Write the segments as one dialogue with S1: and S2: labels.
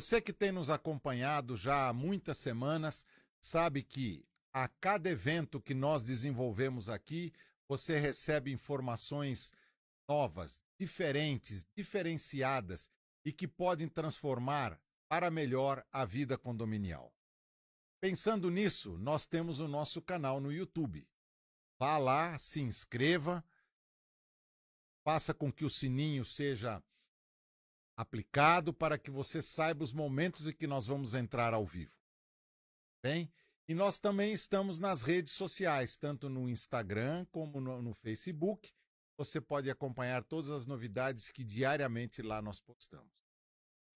S1: Você que tem nos acompanhado já há muitas semanas, sabe que a cada evento que nós desenvolvemos aqui, você recebe informações novas, diferentes, diferenciadas e que podem transformar para melhor a vida condominial. Pensando nisso, nós temos o nosso canal no YouTube. Vá lá, se inscreva, faça com que o sininho seja aplicado para que você saiba os momentos em que nós vamos entrar ao vivo. Bem? E nós também estamos nas redes sociais, tanto no Instagram como no, no Facebook. Você pode acompanhar todas as novidades que diariamente lá nós postamos.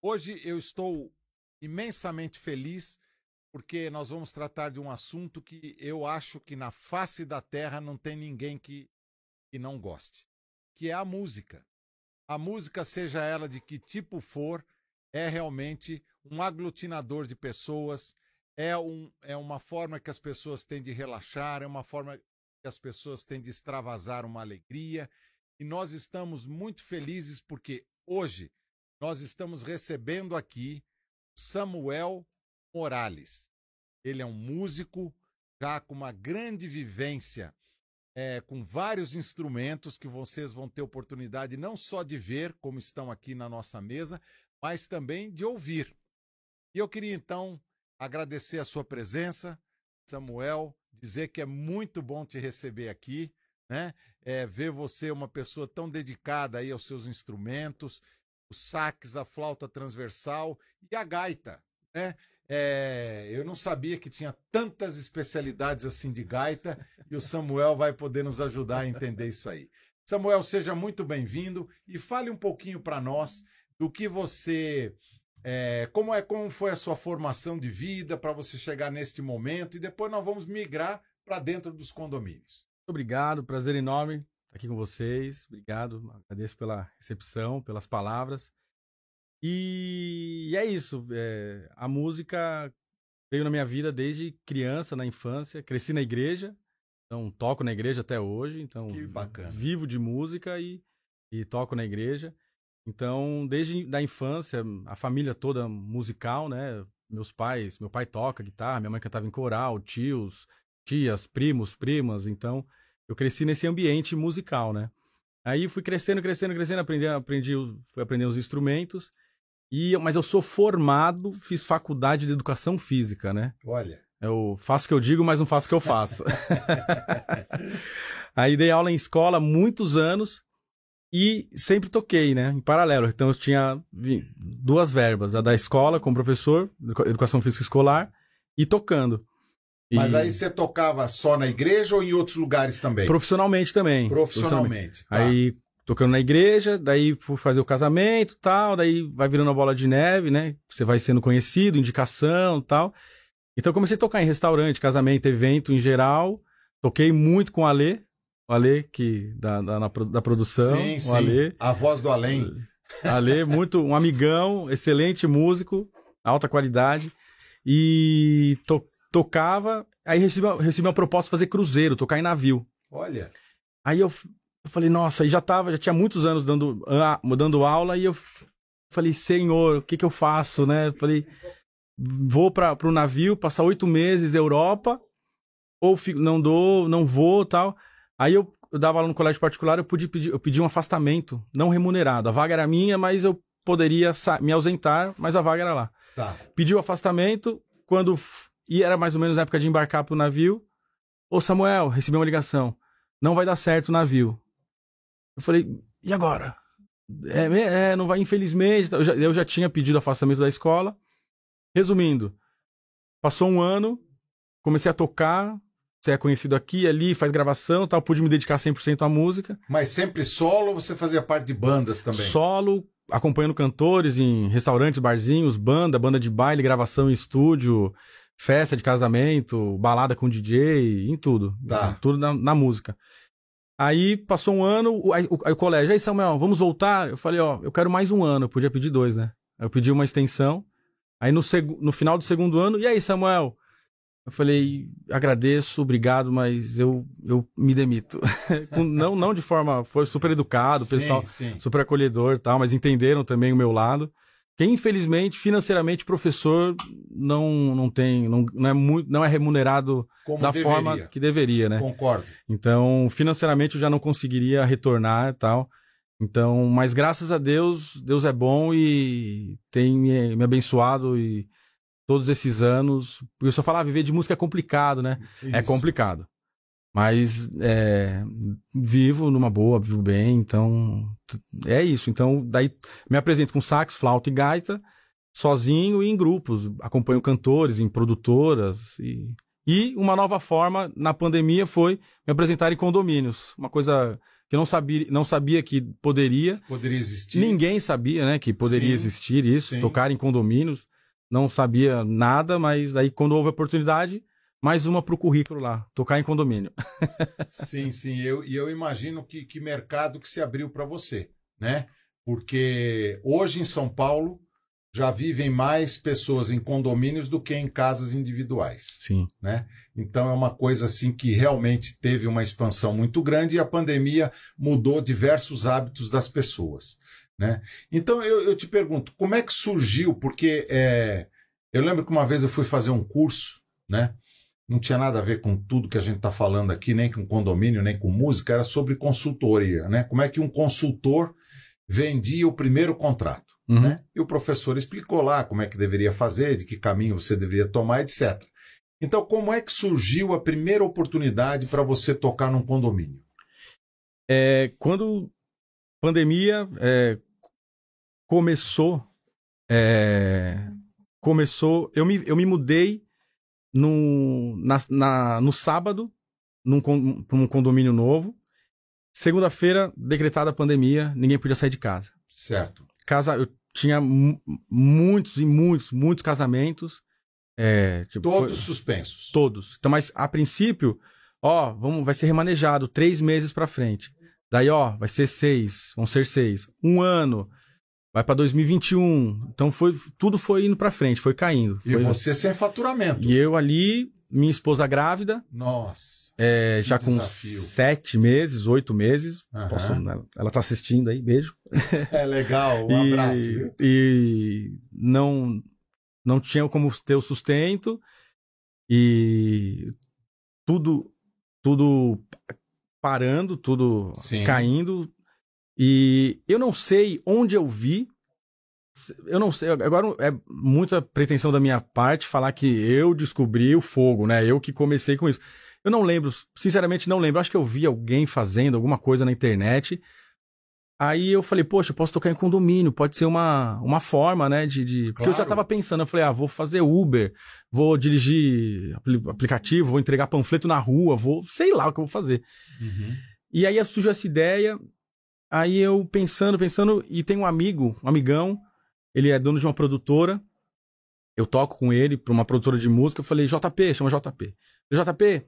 S1: Hoje eu estou imensamente feliz porque nós vamos tratar de um assunto que eu acho que na face da terra não tem ninguém que, que não goste, que é a música a música, seja ela de que tipo for, é realmente um aglutinador de pessoas, é, um, é uma forma que as pessoas têm de relaxar, é uma forma que as pessoas têm de extravasar uma alegria. E nós estamos muito felizes porque hoje nós estamos recebendo aqui Samuel Morales. Ele é um músico já com uma grande vivência é, com vários instrumentos que vocês vão ter oportunidade não só de ver, como estão aqui na nossa mesa, mas também de ouvir. E eu queria então agradecer a sua presença, Samuel, dizer que é muito bom te receber aqui, né? É, ver você uma pessoa tão dedicada aí aos seus instrumentos, os saques, a flauta transversal e a gaita, né? É, eu não sabia que tinha tantas especialidades assim de gaita e o Samuel vai poder nos ajudar a entender isso aí. Samuel, seja muito bem-vindo e fale um pouquinho para nós do que você, é, como é, como foi a sua formação de vida para você chegar neste momento e depois nós vamos migrar para dentro dos condomínios.
S2: Obrigado, prazer enorme estar aqui com vocês. Obrigado, agradeço pela recepção, pelas palavras. E é isso. É, a música veio na minha vida desde criança, na infância. Cresci na igreja, então toco na igreja até hoje. Então
S1: que bacana.
S2: vivo de música e, e toco na igreja. Então, desde da infância, a família toda musical, né? Meus pais, meu pai toca guitarra, minha mãe cantava em coral, tios, tias, primos, primas. Então, eu cresci nesse ambiente musical, né? Aí fui crescendo, crescendo, crescendo, aprendi, aprendi, fui aprendendo os instrumentos. E, mas eu sou formado, fiz faculdade de educação física, né?
S1: Olha.
S2: Eu faço o que eu digo, mas não faço o que eu faço. Aí dei aula em escola muitos anos e sempre toquei, né? Em paralelo. Então eu tinha duas verbas: a da escola como professor, educação física escolar, e tocando.
S1: Mas e... aí você tocava só na igreja ou em outros lugares também?
S2: Profissionalmente também.
S1: Profissionalmente.
S2: Profissionalmente. Tá. Aí tocando na igreja, daí por fazer o casamento tal, daí vai virando a bola de neve, né? Você vai sendo conhecido, indicação tal. Então eu comecei a tocar em restaurante, casamento, evento em geral. Toquei muito com o Alê, o Alê que, da, da, da produção.
S1: Sim, sim. Alê. A voz do além.
S2: Alê, muito, um amigão, excelente músico, alta qualidade. E to, tocava, aí recebi, recebi uma proposta de fazer cruzeiro, tocar em navio.
S1: Olha.
S2: Aí eu eu falei, nossa, e já tava, já tinha muitos anos dando, dando aula, e eu falei, senhor, o que que eu faço, né? Eu falei, vou para o navio, passar oito meses Europa, ou fico, não dou, não vou tal. Aí eu, eu dava aula no colégio particular, eu, pude pedir, eu pedi um afastamento não remunerado. A vaga era minha, mas eu poderia me ausentar, mas a vaga era lá.
S1: Tá.
S2: Pedi o afastamento, quando. E era mais ou menos na época de embarcar pro navio. Ô Samuel, recebi uma ligação. Não vai dar certo o navio. Eu falei, e agora? É, é não vai, infelizmente. Eu já, eu já tinha pedido afastamento da escola. Resumindo, passou um ano, comecei a tocar, você é conhecido aqui, ali, faz gravação tal, pude me dedicar 100% à música.
S1: Mas sempre solo ou você fazia parte de bandas também?
S2: Solo, acompanhando cantores em restaurantes, barzinhos, banda, banda de baile, gravação em estúdio, festa de casamento, balada com DJ, em tudo.
S1: Tá.
S2: Tudo na, na música. Aí passou um ano, o, aí, o, aí o colégio, aí Samuel, vamos voltar? Eu falei, ó, eu quero mais um ano, eu podia pedir dois, né? Eu pedi uma extensão. Aí no, seg no final do segundo ano, e aí, Samuel? Eu falei, agradeço, obrigado, mas eu, eu me demito. não, não de forma. Foi super educado, o pessoal sim. super acolhedor tal, mas entenderam também o meu lado. Que infelizmente, financeiramente, professor não, não tem, não, não, é, muito, não é remunerado
S1: Como
S2: da
S1: deveria.
S2: forma que deveria, né?
S1: Concordo.
S2: Então, financeiramente eu já não conseguiria retornar e tal. Então, mas graças a Deus, Deus é bom e tem me, me abençoado e todos esses anos. Eu só falar, viver de música é complicado, né? É
S1: Isso.
S2: complicado. Mas é, vivo numa boa, vivo bem, então é isso. Então, daí me apresento com sax, flauta e gaita, sozinho e em grupos. Acompanho cantores, em produtoras. E, e uma nova forma na pandemia foi me apresentar em condomínios. Uma coisa que eu não sabia, não sabia que poderia.
S1: Poderia existir.
S2: Ninguém sabia, né, que poderia
S1: Sim,
S2: existir isso,
S1: sim.
S2: tocar em condomínios. Não sabia nada, mas daí quando houve a oportunidade, mais uma pro currículo lá, tocar em condomínio.
S1: Sim, sim. Eu, e eu imagino que, que mercado que se abriu para você, né? Porque hoje em São Paulo já vivem mais pessoas em condomínios do que em casas individuais.
S2: Sim.
S1: né? Então é uma coisa assim que realmente teve uma expansão muito grande e a pandemia mudou diversos hábitos das pessoas, né? Então eu, eu te pergunto, como é que surgiu? Porque é, eu lembro que uma vez eu fui fazer um curso, né? Não tinha nada a ver com tudo que a gente está falando aqui, nem com condomínio, nem com música, era sobre consultoria, né? Como é que um consultor vendia o primeiro contrato
S2: Uhum.
S1: né? E o professor explicou lá como é que deveria fazer, de que caminho você deveria tomar, etc. Então, como é que surgiu a primeira oportunidade para você tocar num condomínio?
S2: É, quando pandemia é, começou, é, começou, eu me, eu me mudei no, na, na- no sábado num, con- pra um condomínio novo. Segunda-feira, decretada a pandemia, ninguém podia sair de casa.
S1: Certo.
S2: Casa, eu tinha mu- muitos e muitos, muitos casamentos. É, tipo,
S1: Todos
S2: foi-
S1: suspensos.
S2: Todos. Então, mas a princípio, ó, vamos, vai ser remanejado três meses pra frente. Daí, ó, vai ser seis, vão ser seis. Um ano, vai pra 2021. Então foi, tudo foi indo pra frente, foi caindo.
S1: E
S2: Foi-
S1: você sem faturamento.
S2: E eu ali, minha esposa grávida,
S1: Nossa.
S2: é, já com
S1: desafio.
S2: sete meses, oito meses.
S1: Aham.
S2: Posso, ela, ela tá assistindo aí, beijo.
S1: É legal. Um
S2: e,
S1: abraço.
S2: e não não tinha como ter o sustento e tudo tudo parando, tudo
S1: Sim.
S2: caindo e eu não sei onde eu vi eu não sei, agora é muita pretensão da minha parte falar que eu descobri o fogo, né? Eu que comecei com isso. Eu não lembro, sinceramente não lembro. Acho que eu vi alguém fazendo alguma coisa na internet. Aí eu falei, poxa, eu posso tocar em condomínio, pode ser uma, uma forma, né? De, de... Porque eu já
S1: Claro.
S2: tava pensando, eu falei, ah, vou fazer Uber, vou dirigir apli- aplicativo, vou entregar panfleto na rua, vou, sei lá o que eu vou fazer.
S1: Uhum.
S2: E aí surgiu essa ideia, aí eu pensando, pensando, e tem um amigo, um amigão, ele é dono de uma produtora, eu toco com ele pra uma produtora de música, eu falei, JP, chama JP. JP,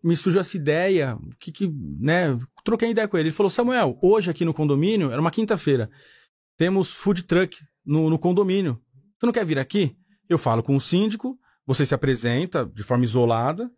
S2: me surgiu essa ideia, que que, né, troquei ideia com ele, ele falou, Samuel, hoje aqui no condomínio, era uma quinta-feira, temos food truck no, no condomínio, tu não quer vir aqui? Eu falo com o síndico, você se apresenta de forma isolada,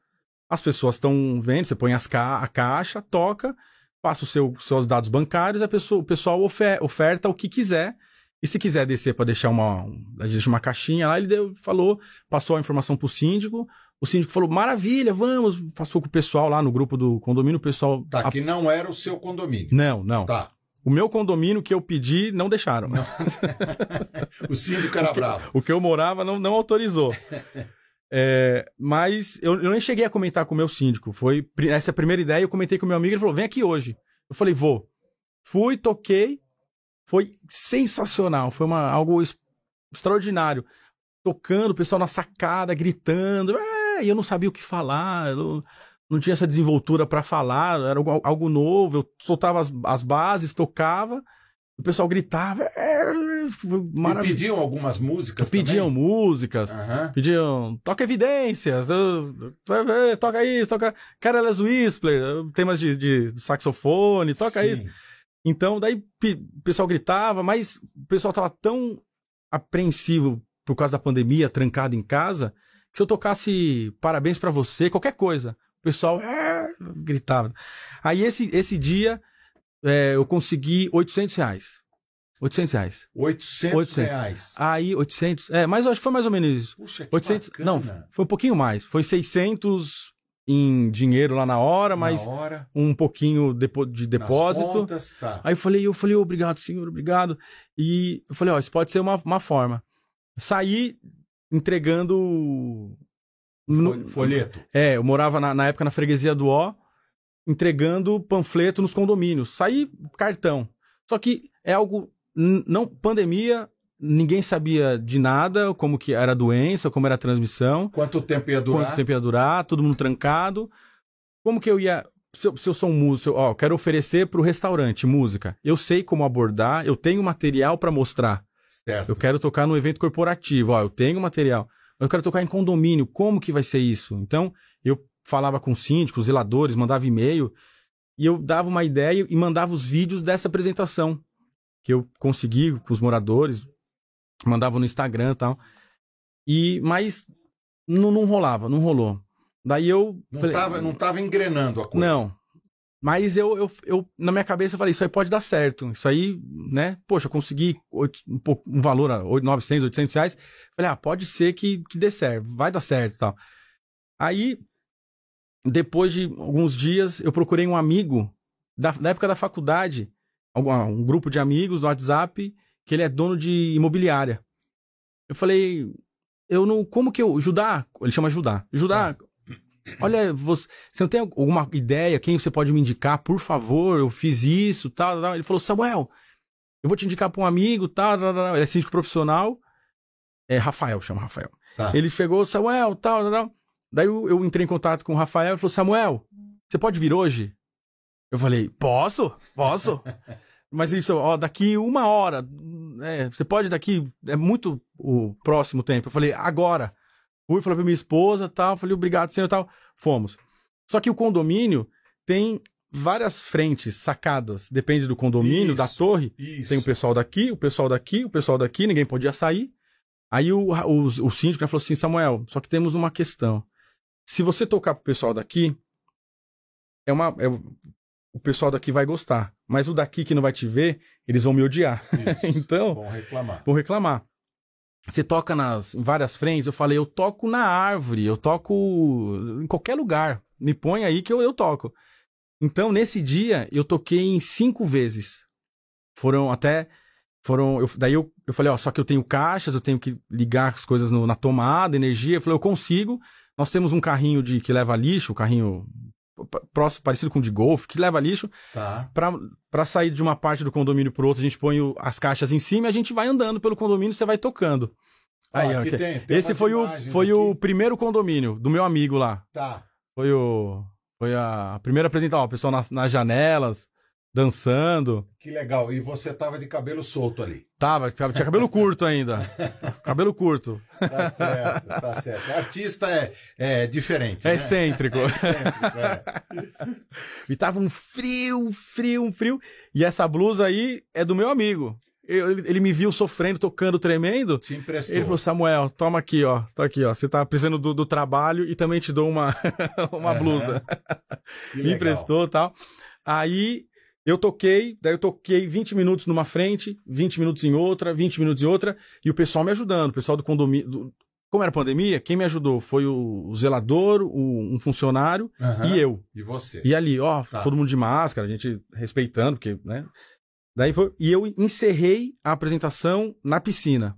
S2: as pessoas estão vendo, você põe as ca a caixa, toca, passa os seu, seus dados bancários, a pessoa, o pessoal ofer- oferta o que quiser. E se quiser descer para deixar uma, um- deixa uma caixinha lá, ele deu, falou, passou a informação pro síndico. O síndico falou: maravilha, vamos. Passou com o pessoal lá no grupo do condomínio, o pessoal.
S1: Tá,
S2: a-
S1: que não era o seu condomínio.
S2: Não, não.
S1: Tá.
S2: O meu condomínio que eu pedi, não deixaram.
S1: O síndico era bravo.
S2: O que eu morava não, não autorizou. É, mas eu, eu nem cheguei a comentar com o meu síndico. Foi essa é a primeira ideia. Eu comentei com meu amigo. Ele falou: vem aqui hoje. Eu falei: vou. Fui, toquei. Foi sensacional. Foi uma, algo extraordinário. Tocando, o pessoal na sacada, gritando. É, e eu não sabia o que falar. Eu não, não tinha essa desenvoltura para falar. Era algo, algo novo. Eu soltava as, as bases, tocava. O pessoal gritava. É, foi
S1: E pediam algumas músicas
S2: Pediam
S1: também?
S2: músicas,
S1: Aham.
S2: pediam toca evidências, toca isso, toca Careless Whistler, eh, temas de, de saxofone, toca
S1: Sim.
S2: isso. Então, daí o pessoal gritava, mas o pessoal tava tão apreensivo por causa da pandemia, trancado em casa, que se eu tocasse parabéns pra você, qualquer coisa, o pessoal "É", gritava. Aí esse, esse dia eh, eu consegui 800 reais. 800 reais.
S1: 800, 800. reais.
S2: Aí, 800. É, mas acho que foi mais ou menos isso.
S1: Puxa, que 800. Bacana.
S2: Não, foi um pouquinho mais. Foi 600 em dinheiro lá na hora, mas
S1: na hora.
S2: um pouquinho de depósito.
S1: Contas, tá.
S2: Aí eu falei, eu falei, obrigado, senhor, obrigado. E eu falei, ó, isso pode ser uma, uma forma. Saí entregando.
S1: No, Folheto.
S2: É, eu morava na, na época na freguesia do Ó, entregando panfleto nos condomínios. Saí cartão. Só que é algo. Não, pandemia, ninguém sabia de nada, como que era a doença, como era a transmissão.
S1: Quanto tempo ia durar?
S2: Quanto tempo ia durar, todo mundo trancado. Como que eu ia. Se eu, se eu sou um músico, ó, quero oferecer para o restaurante música. Eu sei como abordar, eu tenho material para mostrar.
S1: Certo.
S2: Eu quero tocar no evento corporativo, ó, eu tenho material. Eu quero tocar em condomínio, como que vai ser isso? Então, falava com síndicos, zeladores, mandava e-mail, e eu dava uma ideia e mandava os vídeos dessa apresentação que eu consegui com os moradores, mandava no Instagram e tal. E, mas não, não rolava, não rolou. Daí eu.
S1: Não,
S2: falei,
S1: tava, não tava engrenando a coisa.
S2: Não. Mas eu, eu, eu, na minha cabeça, eu falei, isso aí pode dar certo. Isso aí, né? Poxa, eu consegui um, um valor a 900, 800 reais. Falei, ah, pode ser que, que dê certo, vai dar certo e tal. Aí, depois de alguns dias, eu procurei um amigo da, da época da faculdade, um, um grupo de amigos no WhatsApp, que ele é dono de imobiliária. Eu falei, eu não. Como que eu. Judá? Ele chama Judá. Judá, olha, você, você não tem alguma ideia? Quem você pode me indicar? Por favor, eu fiz isso, tal, tal. Ele falou, Samuel, eu vou te indicar para um amigo, tal, tal, tal. Ele é síndico profissional. É Rafael, chama Rafael. Tá. Ele chegou, Samuel, tal, tal, tal. Daí eu, eu entrei em contato com o Rafael e falou, Samuel, você pode vir hoje? Eu falei, posso? Posso? Mas isso, ó, daqui uma hora, é, você pode daqui, é muito o próximo tempo. Eu falei, agora. Fui, falei pra minha esposa tal, falei, obrigado, senhor tal. Fomos. Só que o condomínio tem várias frentes, sacadas, depende do condomínio, isso, da torre.
S1: Isso.
S2: Tem o pessoal daqui, o pessoal daqui, o pessoal daqui, ninguém podia sair. Aí o, o, o síndico falou assim, Samuel, só que temos uma questão. Se você tocar pro pessoal daqui, é uma. É, o pessoal daqui vai gostar. Mas o daqui que não vai te ver, eles vão me odiar. então.
S1: Vão reclamar.
S2: Vão reclamar. Você toca nas em várias frentes, eu falei, eu toco na árvore, eu toco em qualquer lugar. Me põe aí que eu, eu toco. Então, nesse dia, eu toquei em cinco vezes. Foram até. Foram. Eu, daí eu, eu falei, ó, só que eu tenho caixas, eu tenho que ligar as coisas no, na tomada, energia. Eu falei, eu consigo. Nós temos um carrinho de que leva lixo, um carrinho próximo, parecido com o de golfe, que leva lixo.
S1: Tá.
S2: Pra, pra sair de uma parte do condomínio pro outro, a gente põe o, as caixas em cima e a gente vai andando pelo condomínio você vai tocando.
S1: Aí, ó, tem, tem
S2: esse foi o, foi o primeiro condomínio do meu amigo lá.
S1: Tá.
S2: Foi o. Foi a primeira apresentação, o pessoal nas, nas janelas, dançando.
S1: Que legal. E você tava de cabelo solto ali.
S2: Tava, tinha cabelo curto ainda. cabelo curto.
S1: Tá certo, tá certo. Artista é, é diferente.
S2: É
S1: né?
S2: excêntrico.
S1: É excêntrico é.
S2: E tava um frio, frio, um frio. E essa blusa aí é do meu amigo. ele, ele, me viu sofrendo, tocando, tremendo.
S1: Te emprestou.
S2: Ele falou: Samuel, toma aqui, ó. Tá aqui, ó. Você tá precisando do, do trabalho e também te dou uma, uma uhum. blusa. me emprestou e tal. Aí eu toquei, daí eu toquei 20 minutos numa frente, 20 minutos em outra, 20 minutos em outra, e o pessoal me ajudando, o pessoal do condomínio. Do... Como era pandemia, quem me ajudou foi o zelador, o, um funcionário
S1: uhum.
S2: e eu.
S1: E você.
S2: E ali, ó, tá. todo mundo de máscara, a gente respeitando, porque, né? Daí foi. E eu encerrei a apresentação na piscina,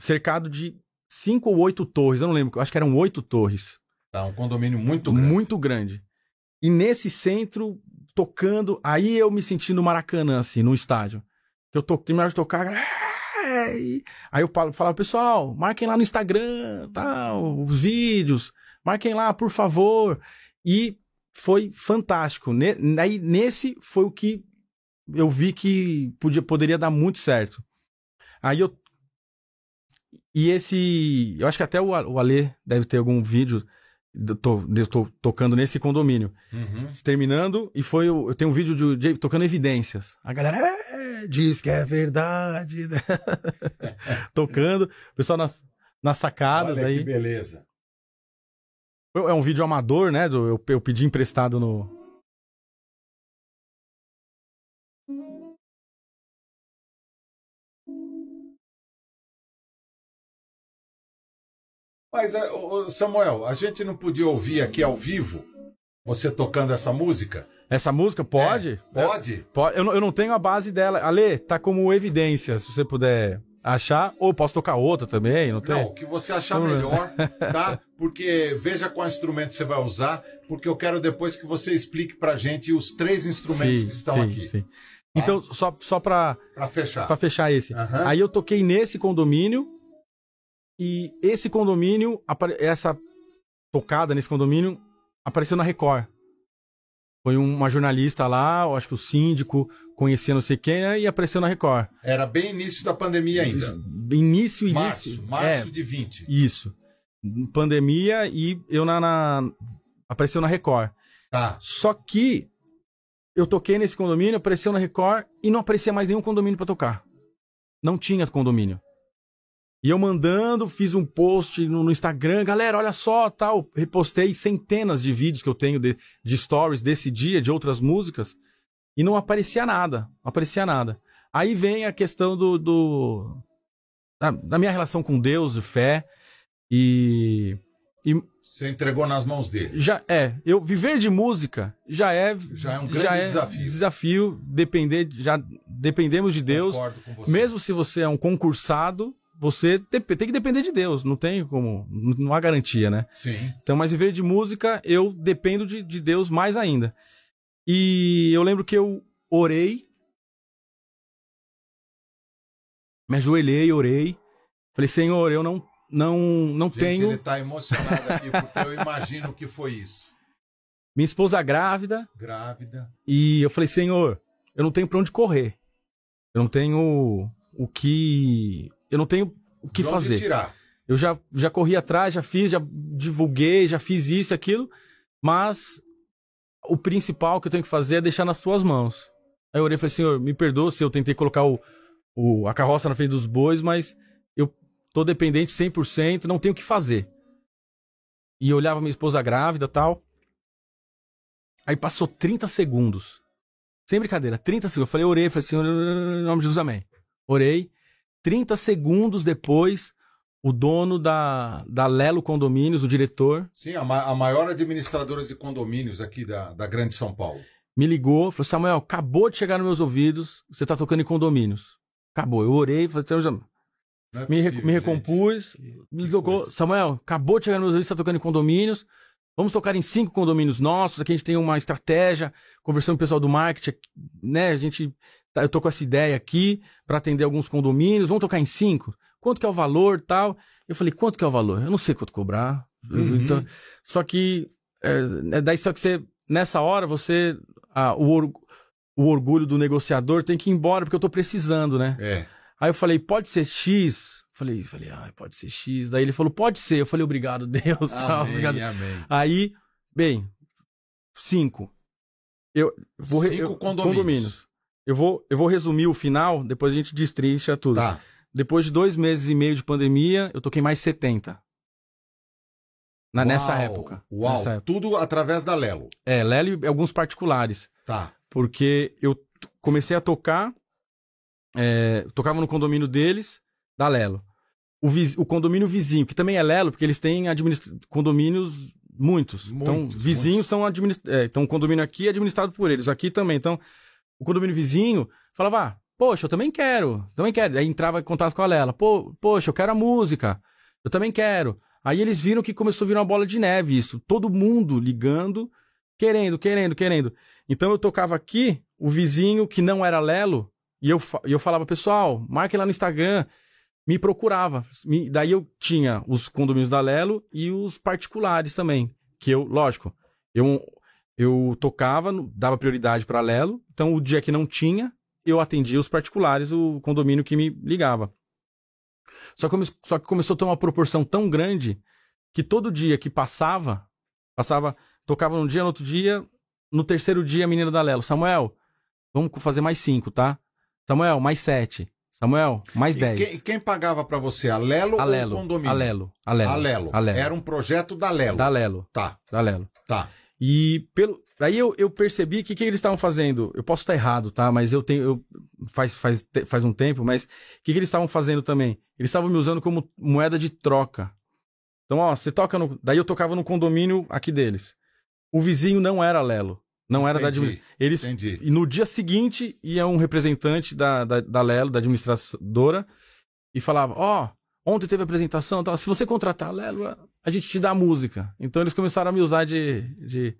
S2: cercado de cinco ou oito torres, eu não lembro, acho que eram oito torres.
S1: Tá, um condomínio muito grande.
S2: Muito grande. E nesse centro tocando. Aí eu me senti no Maracanã, assim, no estádio. Eu to... terminava de tocar. Aí eu falava, pessoal, marquem lá no Instagram, tal, os vídeos, marquem lá, por favor. E foi fantástico. Aí nesse foi o que eu vi que podia, poderia dar muito certo. Aí eu. E esse. Eu acho que até o, o Ale deve ter algum vídeo tô, eu tô tocando nesse condomínio.
S1: Uhum.
S2: Terminando, e foi. Eu tenho um vídeo de, de tocando evidências. A galera é, diz que é verdade. tocando, o pessoal nas, nas sacadas
S1: Olha
S2: aí.
S1: Que beleza.
S2: É um vídeo amador, né? Do, eu, eu pedi emprestado no,
S1: Mas, é, Samuel, a gente não podia ouvir aqui ao vivo você tocando essa música?
S2: Essa música pode?
S1: É, pode?
S2: Pode. Eu, não- eu não tenho a base dela. Ale, tá como evidência, se você puder achar. Ou posso tocar outra também, não tem?
S1: Não, o que você achar
S2: Vamos ver.
S1: melhor, tá? Porque veja qual instrumento você vai usar, porque eu quero depois que você explique pra gente os três instrumentos que estão aqui,
S2: sim. Então, só, só pra,
S1: pra fechar.
S2: pra fechar esse.
S1: Aham.
S2: Aí eu toquei nesse condomínio e esse condomínio, essa tocada nesse condomínio apareceu na Record. Foi uma jornalista lá, eu acho que o síndico conhecia não sei quem, né, e apareceu na Record.
S1: Era bem início da pandemia ainda.
S2: Início, início.
S1: Março, março
S2: É,
S1: de 20.
S2: isso. Pandemia e eu na, na- apareceu na Record.
S1: Tá.
S2: Só que eu toquei nesse condomínio, apareceu na Record e não aparecia mais nenhum condomínio pra tocar. Não tinha condomínio. E eu mandando, fiz um post no, no Instagram, galera, olha só, tal, repostei centenas de vídeos que eu tenho de, de stories desse dia, de outras músicas, e não aparecia nada, não aparecia nada. Aí vem a questão do, do da, da minha relação com Deus e fé, e
S1: Você entregou nas mãos dele.
S2: já é, eu viver de música já é
S1: Já é um grande desafio.
S2: Desafio depender, já dependemos de Deus.
S1: Concordo com você.
S2: Mesmo se você é um concursado, você te- tem que depender de Deus, não tem como, não há garantia, né?
S1: Sim.
S2: Então, mas viver de música, eu dependo de, de Deus mais ainda. E eu lembro que eu orei, me ajoelhei, orei, falei, Senhor, eu não, não, não
S1: Gente,
S2: tenho.
S1: ele tá emocionado aqui porque eu imagino que foi isso.
S2: Minha esposa grávida,
S1: Grávida.
S2: E eu falei, Senhor, eu não tenho pra onde correr. Eu não tenho o que. Eu não tenho o que
S1: de
S2: fazer.
S1: tirar?
S2: Eu já, já corri atrás, já fiz, já divulguei, já fiz isso e aquilo, mas o principal que eu tenho que fazer é deixar nas tuas mãos. Aí eu orei e falei, Senhor, me perdoa se eu tentei colocar o, o, a carroça na frente dos bois, mas eu tô dependente 100%, não tenho o que fazer. E eu olhava minha esposa grávida tal. Aí passou 30 segundos. Sem brincadeira, 30 segundos. Eu falei, orei, falei, Senhor, em nome de Jesus, amém. Orei. 30 segundos depois, o dono da, da Lelo Condomínios, o diretor,
S1: Sim, a, ma- a maior administradora de condomínios aqui da, da Grande São Paulo.
S2: me ligou, falou: Samuel, acabou de chegar nos meus ouvidos, você tá tocando em condomínios. Acabou. Eu orei, falei, "Então,
S1: é
S2: me,
S1: possível,
S2: me recompus, me
S1: que
S2: tocou.
S1: coisa.
S2: Samuel, acabou de chegar nos meus ouvidos, você tá tocando em condomínios. Vamos tocar em cinco condomínios nossos. Aqui a gente tem uma estratégia, conversando com o pessoal do marketing, né? A gente. Tá- eu tô com essa ideia aqui para atender alguns condomínios. Vamos tocar em cinco? Quanto que é o valor tal? Eu falei, quanto que é o valor? Eu não sei quanto cobrar.
S1: Uhum.
S2: Então, só que. É, é daí só que você. Nessa hora, você. ah, o, or- o orgulho do negociador tem que ir embora, porque eu tô precisando, né?
S1: É.
S2: Aí eu falei, pode ser X? Falei, falei, ah, pode ser X. Daí ele falou, pode ser. Eu falei, obrigado, Deus. tal,
S1: Amém,
S2: obrigado.
S1: amém.
S2: Aí, bem, cinco. Eu vou
S1: Cinco
S2: eu-
S1: condomínios.
S2: Eu vou, eu vou resumir o final, depois a gente destrincha tudo.
S1: Tá.
S2: Depois de dois meses e meio de pandemia, eu toquei mais 70. Na, nessa
S1: Uau,
S2: época.
S1: Uau,
S2: Nessa época.
S1: tudo através da Lelo.
S2: É, Lélio e alguns particulares.
S1: Tá.
S2: Porque eu comecei a tocar, é, tocava no condomínio deles, da Lelo. O, viz- o condomínio vizinho, que também é Lelo, porque eles têm condomínios muitos. então,
S1: Muitos,
S2: vizinhos
S1: muitos.
S2: são administrados. então, o condomínio aqui é administrado por eles, aqui também. Então, o condomínio vizinho falava, ah, poxa, eu também quero, também quero. Aí entrava em contato com a Lela, Pô, poxa, eu quero a música, eu também quero. Aí eles viram que começou a virar uma bola de neve isso. Todo mundo ligando, querendo, querendo, querendo. Então eu tocava aqui, o vizinho que não era Lelo, e eu, e eu falava, pessoal, marque lá no Instagram, me procurava. Me- daí eu tinha os condomínios da Lelo e os particulares também. Que eu, lógico, eu, eu tocava, dava prioridade para Lelo, então o dia que não tinha, eu atendia os particulares, o condomínio que me ligava. Só que, só que começou a ter uma proporção tão grande que todo dia que passava, passava, tocava num dia, no outro dia, no terceiro dia a menina da Lelo, Samuel, vamos fazer mais cinco, tá? Samuel, mais sete. Samuel, mais
S1: E
S2: dez.
S1: quem, quem pagava pra você? A Lelo,
S2: A
S1: ou
S2: Lelo,
S1: o condomínio?
S2: a Lelo, a Lelo,
S1: A Lelo.
S2: a Lelo.
S1: Era um projeto da Lelo.
S2: Da Lelo,
S1: Tá,
S2: da Lelo.
S1: tá.
S2: E pelo. Daí eu, eu percebi que o que eles estavam fazendo. Eu posso estar errado, tá? Mas eu tenho. Eu, faz, faz, faz um tempo, mas o que, que eles estavam fazendo também? Eles estavam me usando como moeda de troca. Então, ó, você toca no. Daí eu tocava no condomínio aqui deles. O vizinho não era Lelo. Não era
S1: Entendi,
S2: da admi- Eles
S1: Entendi.
S2: E no dia seguinte ia um representante da, da, da Lelo, da administradora, e falava: Ó, ontem teve apresentação, tal. se você contratar a Lelo, a gente te dá música. Então eles começaram a me usar de, de,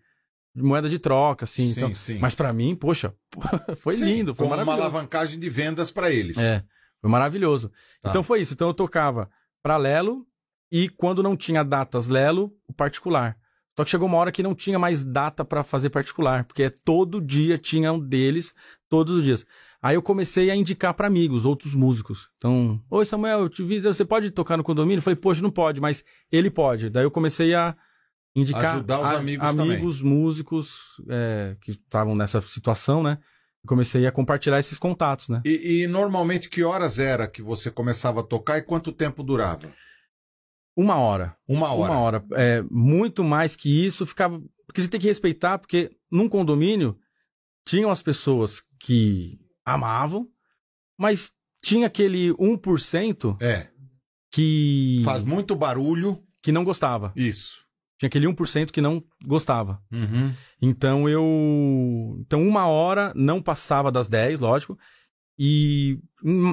S2: de moeda de troca, assim.
S1: Sim,
S2: então-
S1: sim.
S2: Mas pra mim, poxa, foi
S1: Sim,
S2: lindo, foi
S1: como uma alavancagem de vendas para eles.
S2: É, foi maravilhoso.
S1: Tá.
S2: Então foi isso. Então eu tocava pra Lelo e quando não tinha datas Lelo, o particular. Só que chegou uma hora que não tinha mais data pra fazer particular, porque todo dia tinha um deles, todos os dias. Aí eu comecei a indicar pra amigos, outros músicos. Então, oi Samuel, eu te vi, você pode tocar no condomínio? Eu falei, poxa, não pode, mas ele pode. Daí eu comecei a indicar
S1: Ajudar os
S2: a-
S1: amigos
S2: amigos músicos é, que estavam nessa situação, né? E comecei a compartilhar esses contatos, né?
S1: E, e normalmente que horas era que você começava a tocar e quanto tempo durava?
S2: Uma hora.
S1: Uma hora.
S2: Uma hora. É, muito mais que isso ficava. Porque você tem que respeitar, porque num condomínio tinham as pessoas que amavam, mas tinha aquele 1%
S1: É.
S2: que,
S1: Faz muito barulho.
S2: que não gostava.
S1: Isso.
S2: Tinha aquele 1% que não gostava.
S1: Uhum.
S2: Então eu. Então, uma hora não passava das 10, lógico. E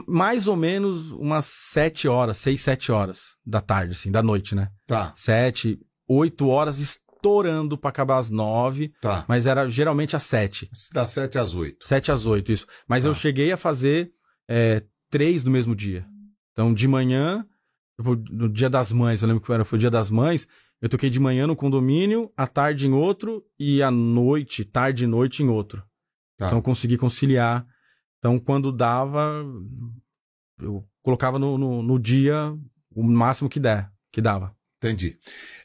S2: mais ou menos umas 7 horas, 6, 7 horas da tarde, assim, da noite, né?
S1: Tá,
S2: sete, oito horas estourando pra acabar às nove,
S1: tá.
S2: mas era geralmente às sete.
S1: Das 7 às 8.
S2: Sete às oito, isso. Mas
S1: Tá.
S2: eu cheguei a fazer é, três no mesmo dia. Então, de manhã, tipo, no dia das mães, eu lembro que era, foi o dia das mães, eu toquei de manhã no condomínio, à tarde em outro e à noite, tarde e noite em outro.
S1: Tá.
S2: Então, eu consegui conciliar. Então, quando dava, eu colocava no, no, no dia o máximo que der, que dava.
S1: Entendi.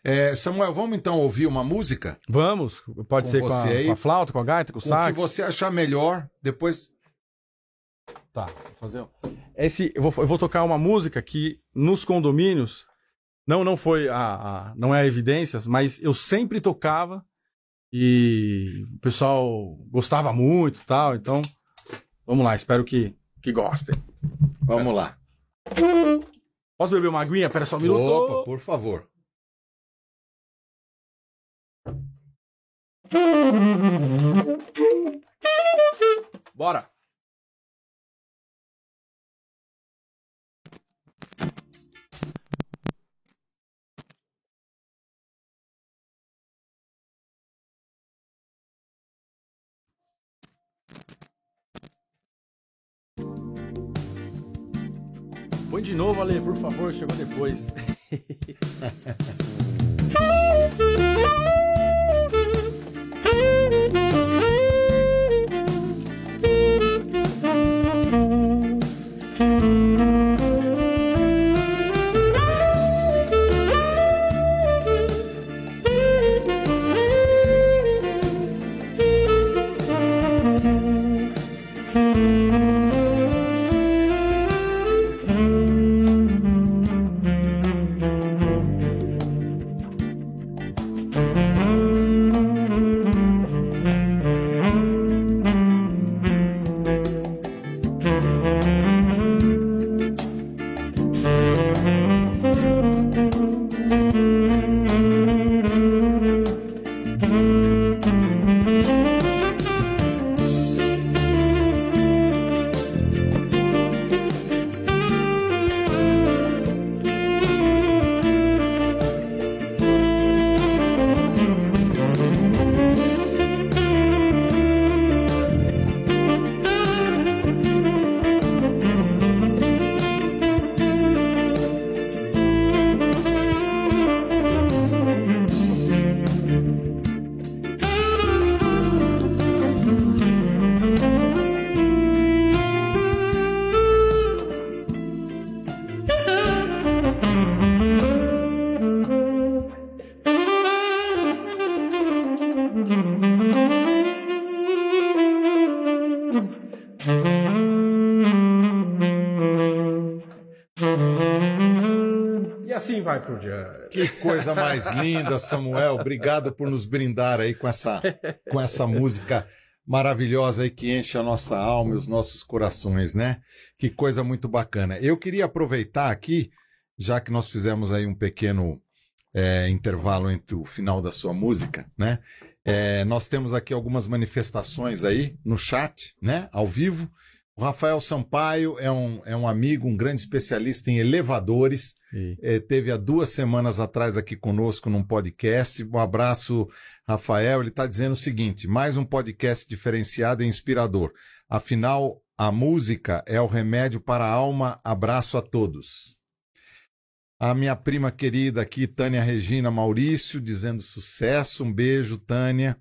S1: É, Samuel, vamos então ouvir uma música?
S2: Vamos, pode
S1: Com
S2: ser com a,
S1: aí.
S2: com a flauta, com a gaita, com o
S1: Com o que
S2: sax.
S1: você achar melhor. Depois.
S2: Tá, vou fazer. um- Esse, eu vou, eu vou tocar uma música que nos condomínios não não foi a, a- não é evidências, mas eu sempre tocava e o pessoal gostava muito, e tal. Então, vamos lá, espero que que gostem.
S1: Vamos lá.
S2: Posso beber uma aguinha? Pera só um minuto.
S1: Opa, por favor.
S2: Bora. Põe de novo, Ale, por favor, chegou depois.
S1: Que coisa mais linda, Samuel. Obrigado por nos brindar aí com essa, com essa música maravilhosa aí que enche a nossa alma e os nossos corações, né? Que coisa muito bacana. Eu queria aproveitar aqui, já que nós fizemos aí um pequeno é, intervalo entre o final da sua música, né? É, nós temos aqui algumas manifestações aí no chat, né? Ao vivo. O Rafael Sampaio é um, é um amigo, um grande especialista em elevadores. É, teve há duas semanas atrás aqui conosco num podcast. Um abraço, Rafael. Ele está dizendo o seguinte: mais um podcast diferenciado e inspirador. Afinal, a música é o remédio para a alma. Abraço a todos. A minha prima querida aqui, Tânia Regina Maurício, dizendo sucesso. Um beijo, Tânia.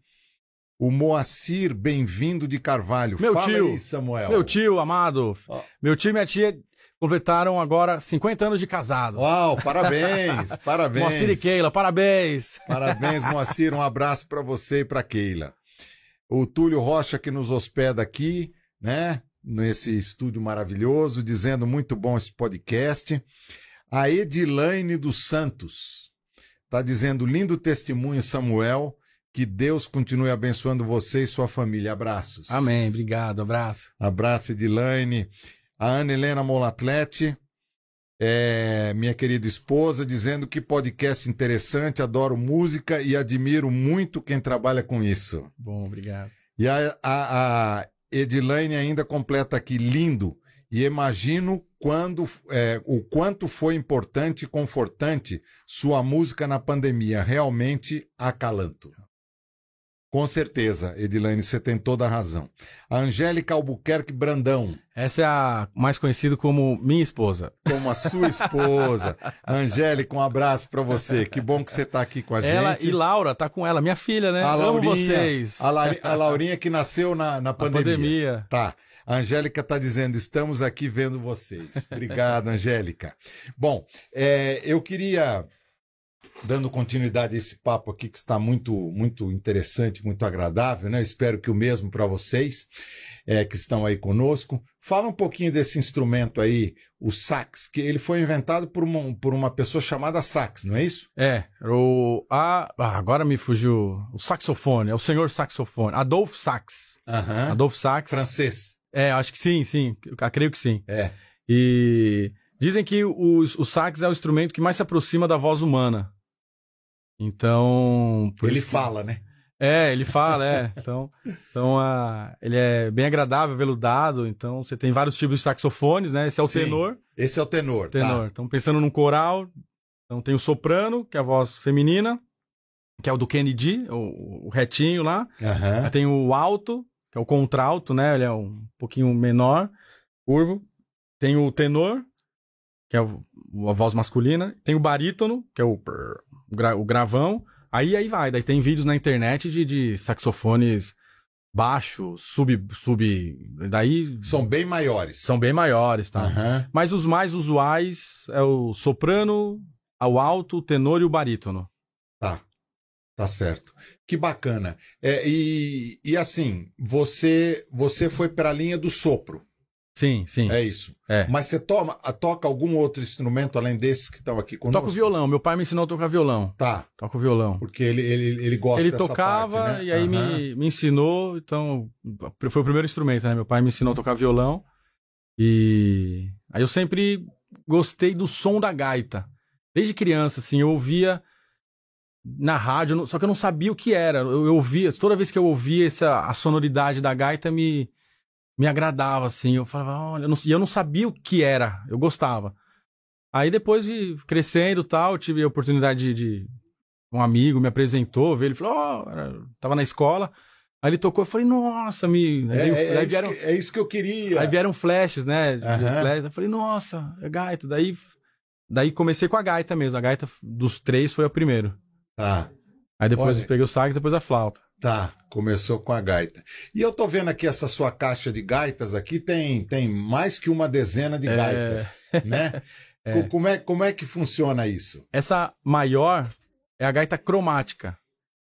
S1: O Moacir, bem-vindo de Carvalho.
S2: Meu
S1: Fala
S2: tio,
S1: aí, Samuel.
S2: Meu tio amado. Oh. Meu tio e minha tia completaram agora 50 anos de casado.
S1: Uau, parabéns, parabéns.
S2: Moacir e Keila, parabéns.
S1: Parabéns, Moacir, um abraço para você e para Keila. O Túlio Rocha que nos hospeda aqui, né, nesse estúdio maravilhoso, dizendo muito bom esse podcast. A Edilaine dos Santos está dizendo lindo testemunho, Samuel. Que Deus continue abençoando você e sua família. Abraços.
S2: Amém. Obrigado. Abraço.
S1: Abraço, Edilaine. A Ana Helena Molatlete, é, minha querida esposa, dizendo que podcast interessante, adoro música e admiro muito quem trabalha com isso.
S2: Bom, obrigado.
S1: E a, a, a Edilaine ainda completa aqui, lindo. E imagino quando, é, o quanto foi importante e confortante sua música na pandemia. Realmente acalanto. Com certeza, Edilane, você tem toda a razão. A Angélica Albuquerque Brandão.
S2: Essa é a mais conhecida como minha esposa.
S1: Como a sua esposa. Angélica, um abraço para você. Que bom que você está aqui com a
S2: ela
S1: gente.
S2: e Laura, tá com ela, minha filha, né?
S1: A Laurinha,
S2: Amo vocês.
S1: A, La, a Laurinha que nasceu na, na pandemia.
S2: pandemia.
S1: Tá. A Angélica está dizendo, estamos aqui vendo vocês. Obrigado, Angélica. Bom, é, eu queria dando continuidade a esse papo aqui que está muito muito interessante, muito agradável, né? Eu espero que o mesmo para vocês é, que estão aí conosco. Fala um pouquinho desse instrumento aí, o sax, que ele foi inventado por uma, por uma pessoa chamada sax, não é isso?
S2: É, o a, ah, agora me fugiu o saxofone, é o senhor saxofone, Adolphe Sax.
S1: Uhum.
S2: Adolphe Sax.
S1: Francês.
S2: É, acho que sim, sim, eu creio que sim.
S1: É.
S2: E dizem que o, o sax é o instrumento que mais se aproxima da voz humana. Então.
S1: Ele fala, né?
S2: É, ele fala, é. Então, então uh, ele é bem agradável, veludado. Então, você tem vários tipos de saxofones, né? Esse é o Sim, tenor.
S1: Esse é o tenor.
S2: Tenor.
S1: Tá.
S2: Então, pensando num coral, então tem o soprano, que é a voz feminina, que é o do Kennedy, o, o retinho lá.
S1: Uhum.
S2: Tem o alto, que é o contralto, né? Ele é um pouquinho menor, curvo. Tem o tenor, que é a voz masculina. Tem o barítono, que é o o, gra, o gravão. Aí aí vai. Daí tem vídeos na internet de, de saxofones baixo, sub, sub. Daí.
S1: São bem maiores.
S2: São bem maiores, tá?
S1: Uhum.
S2: Mas os mais usuais é o soprano, o alto, o tenor e o barítono.
S1: Tá. Tá certo. Que bacana. É, e, e assim, você você foi para a linha do sopro.
S2: Sim, sim.
S1: É isso.
S2: É.
S1: Mas você toma, toca algum outro instrumento além desses que estão aqui conosco?
S2: Toco violão. Meu pai me ensinou a tocar violão.
S1: Tá.
S2: Toco violão.
S1: Porque ele, ele, ele gosta
S2: Ele tocava
S1: parte, né?
S2: e aí
S1: Aham.
S2: me, me ensinou. Então, foi o primeiro instrumento, né? Meu pai me ensinou a tocar violão. E aí eu sempre gostei do som da gaita. Desde criança, assim, eu ouvia na rádio, só que eu não sabia o que era. Eu, eu ouvia, toda vez que eu ouvia essa, a sonoridade da gaita me, me agradava, assim. Eu falava, olha, eu não, e eu não sabia o que era, eu gostava. Aí depois de crescendo e tal, eu tive a oportunidade de, de, Um amigo me apresentou, veio, ele falou, oh, tava na escola. Aí ele tocou, eu falei, nossa, me.
S1: É,
S2: aí,
S1: é,
S2: aí
S1: isso
S2: vieram,
S1: que, é isso que eu queria.
S2: Aí vieram flashes, né? Flashes. Eu falei, nossa, é gaita. Daí, daí comecei com a gaita mesmo. A gaita dos três foi o primeiro.
S1: Tá,
S2: Aí depois
S1: Olha.
S2: eu peguei o sax, depois a flauta.
S1: Tá. Começou com a gaita. E eu tô vendo aqui essa sua caixa de gaitas aqui, tem, tem mais que uma dezena de
S2: É.
S1: gaitas, né?
S2: É.
S1: Co- Como, é, como é que funciona isso?
S2: Essa maior é a gaita cromática.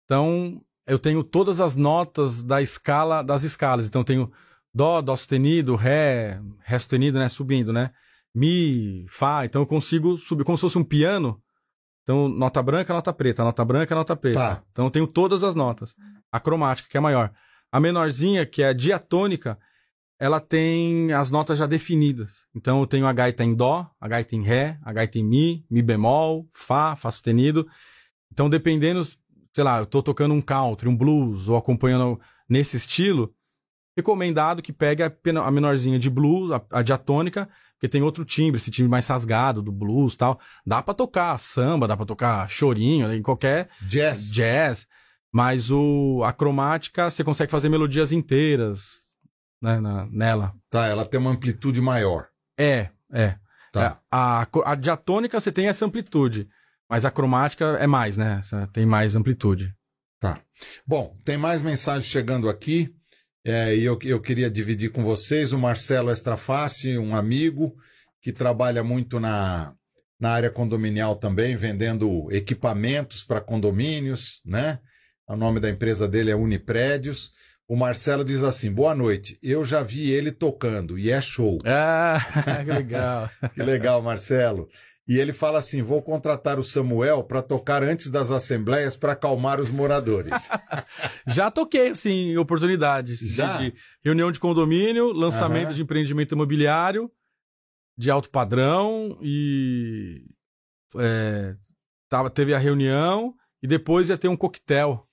S2: Então, eu tenho todas as notas da escala das escalas. Então, eu tenho dó, dó sustenido, ré, ré sustenido, né, subindo, né? Mi, fá. Então, eu consigo subir como se fosse um piano. Então, nota branca, nota preta, nota branca, nota preta.
S1: Tá.
S2: Então, eu tenho todas as notas. A cromática, que é maior. A menorzinha, que é a diatônica, ela tem as notas já definidas. Então eu tenho a gaita em dó, a gaita em ré, a gaita em mi, mi bemol, fá, fá sustenido. Então dependendo, sei lá, eu tô tocando um country, um blues ou acompanhando nesse estilo, recomendado que pegue a menorzinha de blues, a, a diatônica, porque tem outro timbre, esse timbre mais rasgado do blues tal. Dá para tocar samba, dá para tocar chorinho, em qualquer
S1: jazz.
S2: jazz. Mas o, a cromática, você consegue fazer melodias inteiras né, na, nela.
S1: Tá, ela tem uma amplitude maior.
S2: É, é. Tá. É, a, a diatônica você tem essa amplitude, mas a cromática é mais, né? Tem mais amplitude.
S1: Tá. Bom, tem mais mensagem chegando aqui. É, e eu, eu queria dividir com vocês o Marcelo Estraface, um amigo que trabalha muito na, na área condominial também, vendendo equipamentos para condomínios, né? O nome da empresa dele é Uniprédios. O Marcelo diz assim: boa noite. Eu já vi ele tocando e é show.
S2: Ah, que legal.
S1: que legal, Marcelo. E ele fala assim: vou contratar o Samuel para tocar antes das assembleias para acalmar os moradores.
S2: já toquei, assim, em oportunidades. Já? De, de reunião de condomínio, lançamento uhum. de empreendimento imobiliário de alto padrão e. É, tava, teve a reunião e depois ia ter um coquetel.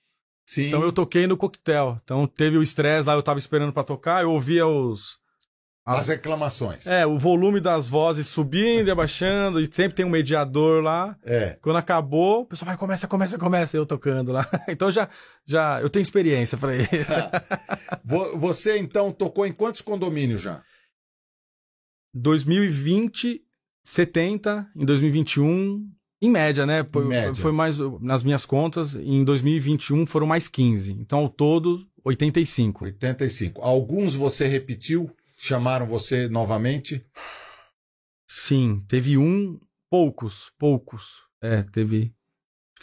S2: Sim. Então eu toquei no coquetel. Então teve o estresse lá, eu tava esperando para tocar, eu ouvia os.
S1: As reclamações.
S2: É, o volume das vozes subindo e abaixando, e sempre tem um mediador lá.
S1: É.
S2: Quando acabou, o pessoal vai, começa, começa, começa, eu tocando lá. Então já, já eu tenho experiência para ele.
S1: Você então tocou em quantos condomínios já?
S2: 2020, 70, em 2021, em média, né? Foi, média. foi mais, nas minhas contas, em 2021 foram mais 15. Então, ao todo, 85.
S1: 85. Alguns você repetiu? Chamaram você novamente?
S2: Sim, teve um, poucos, poucos. É, teve.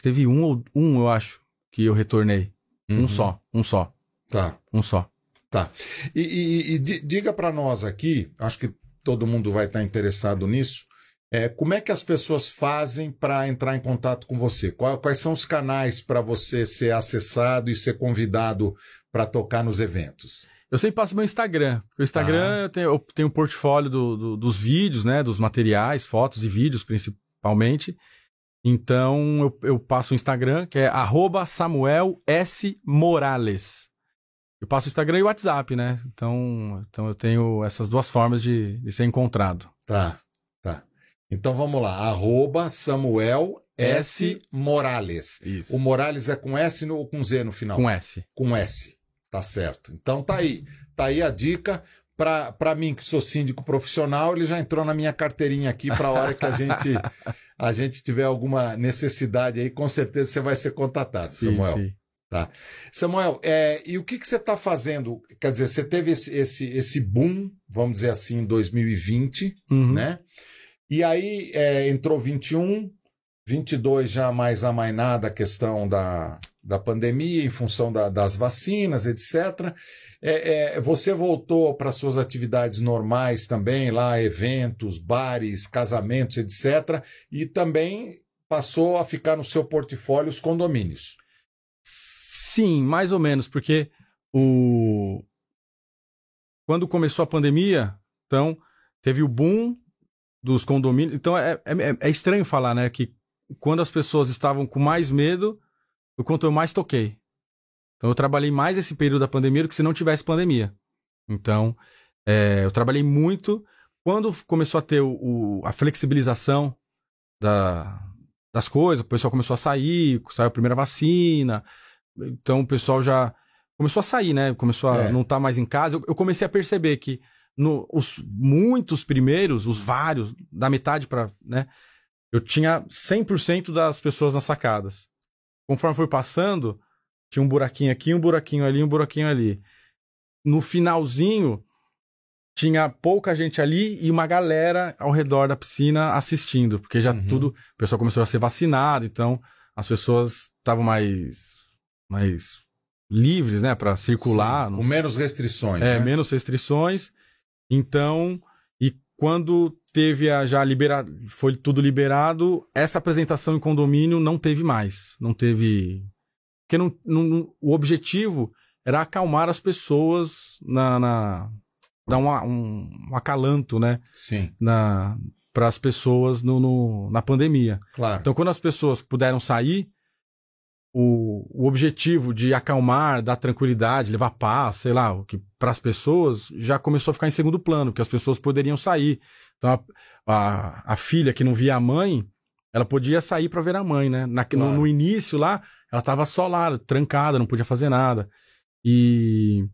S2: Teve um ou um, eu acho, que eu retornei. Uhum. Um só, um só.
S1: Tá.
S2: Um só.
S1: Tá. E, e, e diga para nós aqui, acho que todo mundo vai estar interessado nisso. É, como é que as pessoas fazem para entrar em contato com você? Quais são os canais para você ser acessado e ser convidado para tocar nos eventos?
S2: Eu sempre passo meu Instagram. O Instagram ah. eu, tenho, eu tenho um portfólio do, do, dos vídeos, né? Dos materiais, fotos e vídeos principalmente. Então eu, eu passo o Instagram, que é Samuel S. Morales. Eu passo o Instagram e o WhatsApp, né? Então, então eu tenho essas duas formas de, de ser encontrado.
S1: Tá. Então vamos lá, arroba Samuel S. Morales. Isso. O Morales é com S ou com Z no final?
S2: Com S.
S1: Com S. Tá certo. Então tá aí. Tá aí a dica. Para mim, que sou síndico profissional, ele já entrou na minha carteirinha aqui para a hora que a gente, a gente tiver alguma necessidade aí, com certeza você vai ser contatado, sim, Samuel. Sim. Tá. Samuel, é, e o que, que você está fazendo? Quer dizer, você teve esse, esse, esse boom, vamos dizer assim, em 2020, uhum. né? E aí é, entrou 21, 22 já mais amainada a questão da, da pandemia, em função da, das vacinas, etc. É, é, você voltou para suas atividades normais também, lá, eventos, bares, casamentos, etc. E também passou a ficar no seu portfólio os condomínios.
S2: Sim, mais ou menos, porque o quando começou a pandemia, então teve o boom dos condomínios. Então é, é, é, estranho falar, né? Que quando as pessoas estavam com mais medo, o quanto eu mais toquei. Então eu trabalhei mais esse período da pandemia do que se não tivesse pandemia. Então é, eu trabalhei muito. Quando começou a ter o, o, a flexibilização da, das coisas, o pessoal começou a sair, saiu a primeira vacina. Então o pessoal já começou a sair, né? Começou a é. não estar tá mais em casa. Eu, eu comecei a perceber que no, os muitos primeiros, os vários, da metade para, né? Eu tinha 100% das pessoas nas sacadas. Conforme foi passando, tinha um buraquinho aqui, um buraquinho ali, um buraquinho ali. No finalzinho, tinha pouca gente ali e uma galera ao redor da piscina assistindo, porque já uhum. tudo, o pessoal começou a ser vacinado, então as pessoas estavam mais mais livres, né, para circular,
S1: Sim, com menos restrições,
S2: É,
S1: né?
S2: menos restrições. Então, e quando teve a já liberado, foi tudo liberado, essa apresentação em condomínio não teve mais. Não teve. Porque não, não, o objetivo era acalmar as pessoas na, na, dar um, um, um acalanto, né?
S1: Sim.
S2: Na, para as pessoas no, no, na pandemia.
S1: Claro.
S2: Então, quando as pessoas puderam sair, o, o objetivo de acalmar, dar tranquilidade, levar paz, sei lá, o que para as pessoas já começou a ficar em segundo plano, porque as pessoas poderiam sair. Então, a, a, a filha que não via a mãe, ela podia sair para ver a mãe, né? Na,
S1: Claro.
S2: no, no início lá, ela estava só lá, trancada, não podia fazer nada. E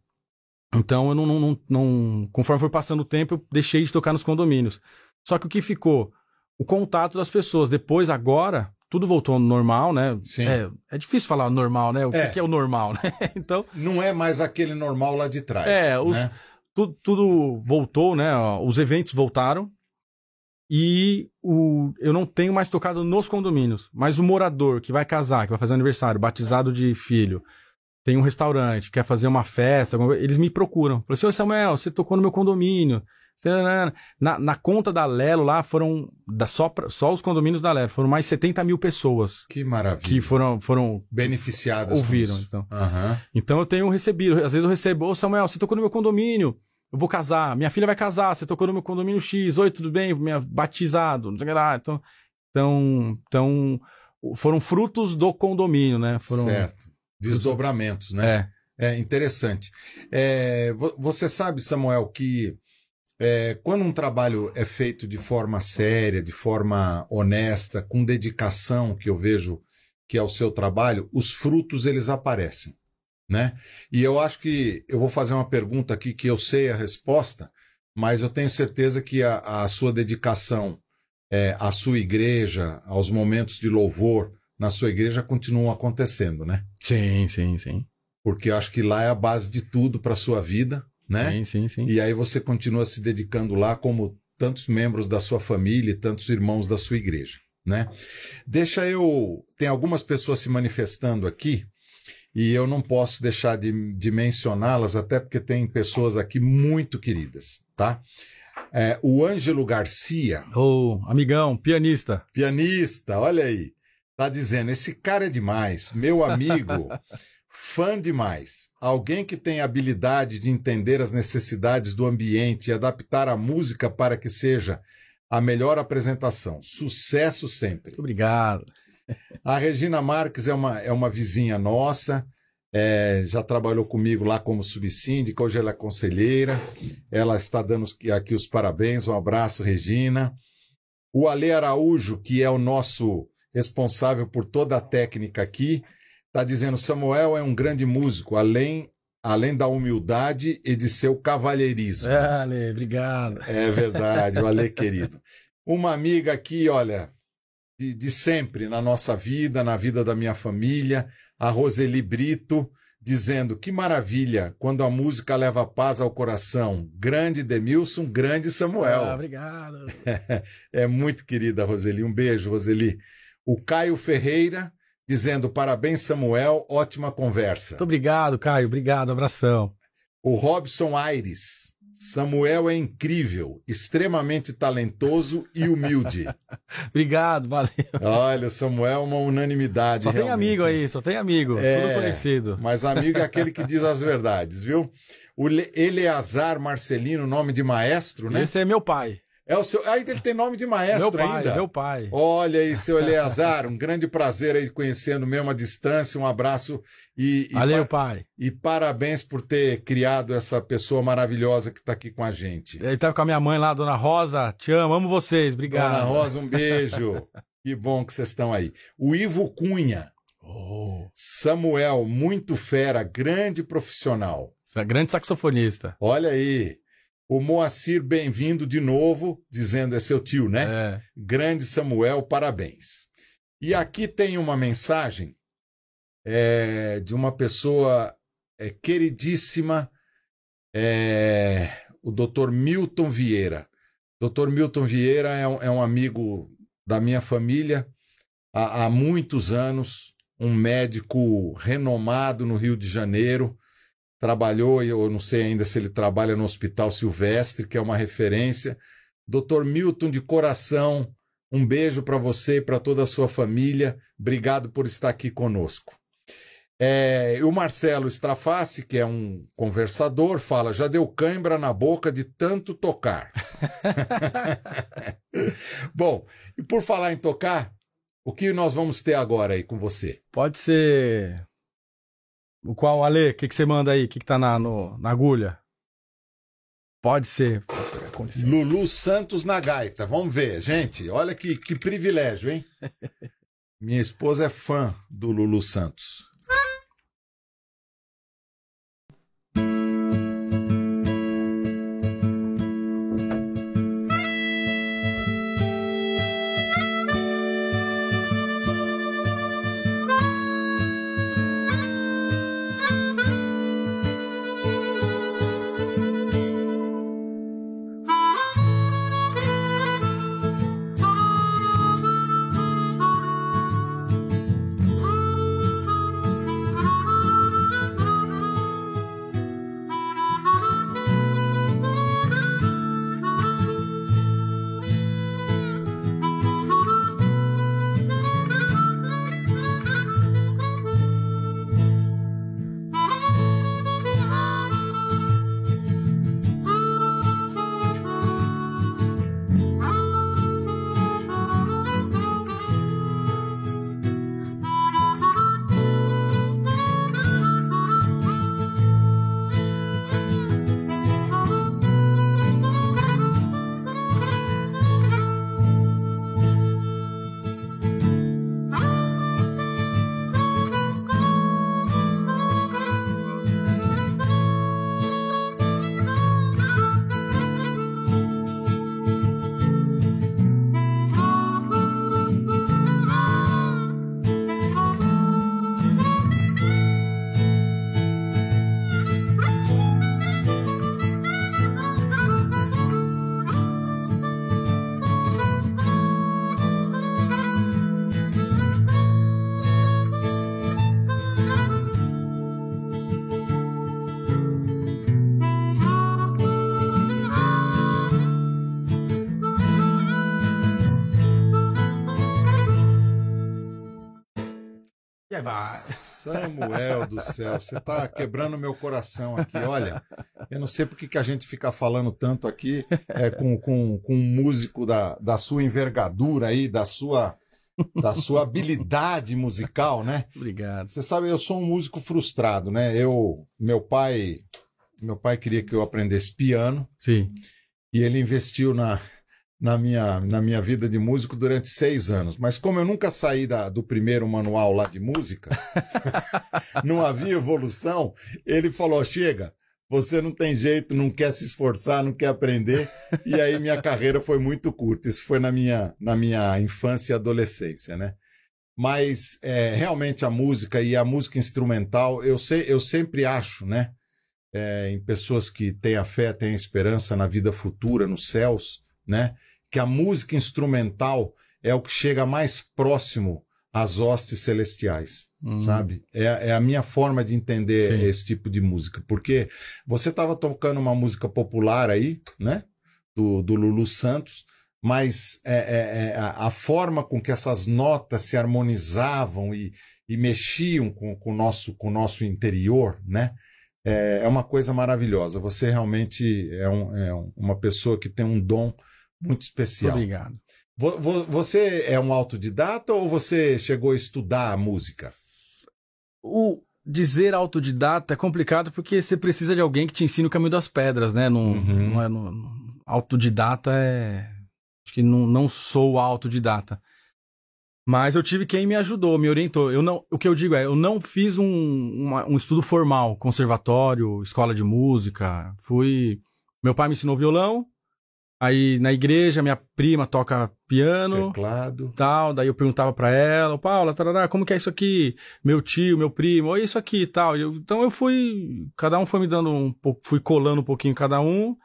S2: então eu não, não, não, não- conforme foi passando o tempo, eu deixei de tocar nos condomínios. Só que o que ficou? O contato das pessoas. Depois, agora, tudo voltou ao normal, né?
S1: Sim.
S2: É, é difícil falar normal, né? O que
S1: É.
S2: que é o normal, né? então,
S1: Não é mais aquele normal lá de trás.
S2: É, os-
S1: né?
S2: tudo, tudo voltou, né? Os eventos voltaram. E o, eu não tenho mais tocado nos condomínios. Mas o morador que vai casar, que vai fazer aniversário, batizado de filho, tem um restaurante, quer fazer uma festa, eles me procuram. Falei assim, ô Samuel, você tocou no meu condomínio. Na, na conta da Lelo lá foram, da, só, só os condomínios da Lelo, foram mais 70 mil pessoas
S1: Que maravilha.
S2: que foram, foram
S1: Beneficiadas
S2: ouviram. Então.
S1: Aham.
S2: Então eu tenho recebido, às vezes eu recebo, ô Samuel, você tocou no meu condomínio, eu vou casar, minha filha vai casar, você tocou no meu condomínio X, oi, tudo bem, minha, batizado, não sei lá. Então, então, então foram frutos do condomínio, né? Foram,
S1: Certo. Desdobramentos, né?
S2: É,
S1: É interessante. É, vo- você sabe, Samuel, que é, quando um trabalho é feito de forma séria, de forma honesta, com dedicação, que eu vejo que é o seu trabalho, os frutos eles aparecem, né? E eu acho que eu vou fazer uma pergunta aqui que eu sei a resposta, mas eu tenho certeza que a, a sua dedicação é, à sua igreja, aos momentos de louvor na sua igreja continuam acontecendo, né?
S2: sim, sim, sim.
S1: porque eu acho que lá é a base de tudo para a sua vida, né?
S2: Sim, sim, sim.
S1: E aí você continua se dedicando lá como tantos membros da sua família e tantos irmãos da sua igreja, né? Deixa eu... Tem algumas pessoas se manifestando aqui e eu não posso deixar de, de mencioná-las, até porque tem pessoas aqui muito queridas, tá? É, o Ângelo Garcia,
S2: Ô, amigão, pianista.
S1: pianista, olha aí, tá dizendo: esse cara é demais, meu amigo, fã demais. Alguém que tem habilidade de entender as necessidades do ambiente e adaptar a música para que seja a melhor apresentação. Sucesso sempre.
S2: Muito obrigado.
S1: A Regina Marques é uma, é uma vizinha nossa, é, já trabalhou comigo lá como subsíndica, hoje ela é conselheira. Ela está dando aqui os parabéns, um abraço, Regina. O Ale Araújo, que é o nosso responsável por toda a técnica aqui, está dizendo: Samuel é um grande músico, além, além da humildade e de seu cavalheirismo.
S2: É, Ale, obrigado.
S1: É verdade, o Ale querido. Uma amiga aqui, olha, de, de sempre na nossa vida, na vida da minha família, a Roseli Brito, dizendo que maravilha quando a música leva paz ao coração. Grande Demilson, grande
S2: Ah,
S1: Samuel.
S2: obrigado.
S1: É muito querida, Roseli. Um beijo, Roseli. O Caio Ferreira, dizendo parabéns, Samuel, ótima conversa.
S2: Muito obrigado, Caio. Obrigado, abração.
S1: O Robson Aires. Samuel é incrível, extremamente talentoso e humilde.
S2: Obrigado, valeu.
S1: Olha, o Samuel é uma unanimidade.
S2: Só tem
S1: realmente.
S2: amigo aí, só tem amigo.
S1: É.
S2: Tudo conhecido.
S1: Mas amigo é aquele que diz as verdades, viu? O Le- Eleazar Marcelino, nome de maestro, né?
S2: Esse é meu pai.
S1: É o seu. Ah, ele tem nome de maestro
S2: meu pai,
S1: ainda.
S2: meu pai.
S1: Olha aí, seu Eleazar, um grande prazer aí conhecendo mesmo à distância. Um abraço e, e,
S2: Valeu,
S1: pa-
S2: pai.
S1: e parabéns por ter criado essa pessoa maravilhosa que está aqui com a gente.
S2: Ele tava com a minha mãe lá, Dona Rosa. Te amo, amo vocês. Obrigado.
S1: Dona Rosa, um beijo. que bom que vocês estão aí. O Ivo Cunha,
S2: Oh,
S1: Samuel, muito fera, grande profissional.
S2: você é grande saxofonista.
S1: Olha aí. O Moacir, bem-vindo de novo, dizendo é seu tio, né?
S2: É.
S1: Grande Samuel, parabéns. E aqui tem uma mensagem é, de uma pessoa é, queridíssima, é, o Dr. Milton Vieira. Dr. Milton Vieira é um, é um amigo da minha família há, há muitos anos, um médico renomado no Rio de Janeiro. Trabalhou, eu não sei ainda se ele trabalha no Hospital Silvestre, que é uma referência. Dr. Milton, de coração, um beijo para você e para toda a sua família. Obrigado por estar aqui conosco. É, o Marcelo Straface, que é um conversador, fala: já deu cãibra na boca de tanto tocar. Bom, e por falar em tocar, o que nós vamos ter agora aí com você?
S2: Pode ser. O qual, Ale? O que, que você manda aí? O que, que tá na, no, na agulha? Pode ser.
S1: Lulu Santos na gaita. Vamos ver, gente. Olha que, que privilégio, hein? Minha esposa é fã do Lulu Santos. Samuel do céu, você está quebrando meu coração aqui. Olha, eu não sei porque que a gente fica falando tanto aqui é, com, com, com um músico da, da sua envergadura aí, da sua, da sua habilidade musical, né?
S2: Obrigado.
S1: Você sabe, eu sou um músico frustrado, né? Eu, meu pai, meu pai queria que eu aprendesse piano.
S2: Sim.
S1: E ele investiu na, na minha, na minha vida de músico durante seis anos. Mas como eu nunca saí da, do primeiro manual lá de música, não havia evolução, ele falou: chega, você não tem jeito, não quer se esforçar, não quer aprender. E aí minha carreira foi muito curta. Isso foi na minha, na minha infância e adolescência, né? Mas é, realmente a música e a música instrumental, eu, sei, eu sempre acho, né? É, em pessoas que têm a fé, têm a esperança na vida futura, nos céus, né? Que a música instrumental é o que chega mais próximo às hostes celestiais, hum. sabe? É, é, a minha forma de entender Sim. esse tipo de música, porque você estava tocando uma música popular aí, né? Do, do Lulu Santos, mas é, é, é a, a, forma com que essas notas se harmonizavam e, e mexiam com, com, o nosso, com o nosso interior, né? É, é uma coisa maravilhosa. Você realmente é, um, é uma pessoa que tem um dom muito especial.
S2: Obrigado.
S1: Você é um autodidata ou você chegou a estudar a música?
S2: O dizer autodidata é complicado porque você precisa de alguém que te ensine o caminho das pedras, né? Não, uhum. não é, não, autodidata é. Acho que não, não sou autodidata. Mas eu tive quem me ajudou, me orientou. Eu não, o que eu digo é, eu não fiz um, uma, um estudo formal, conservatório, escola de música. Fui. Meu pai me ensinou violão, Aí na igreja, minha prima toca piano.
S1: Teclado.
S2: Tal. Daí eu perguntava pra ela, Paula, tarará, como que é isso aqui? Meu tio, meu primo, olha isso aqui e tal. Então eu fui. Cada um foi me dando um pouco, fui colando um pouquinho cada um.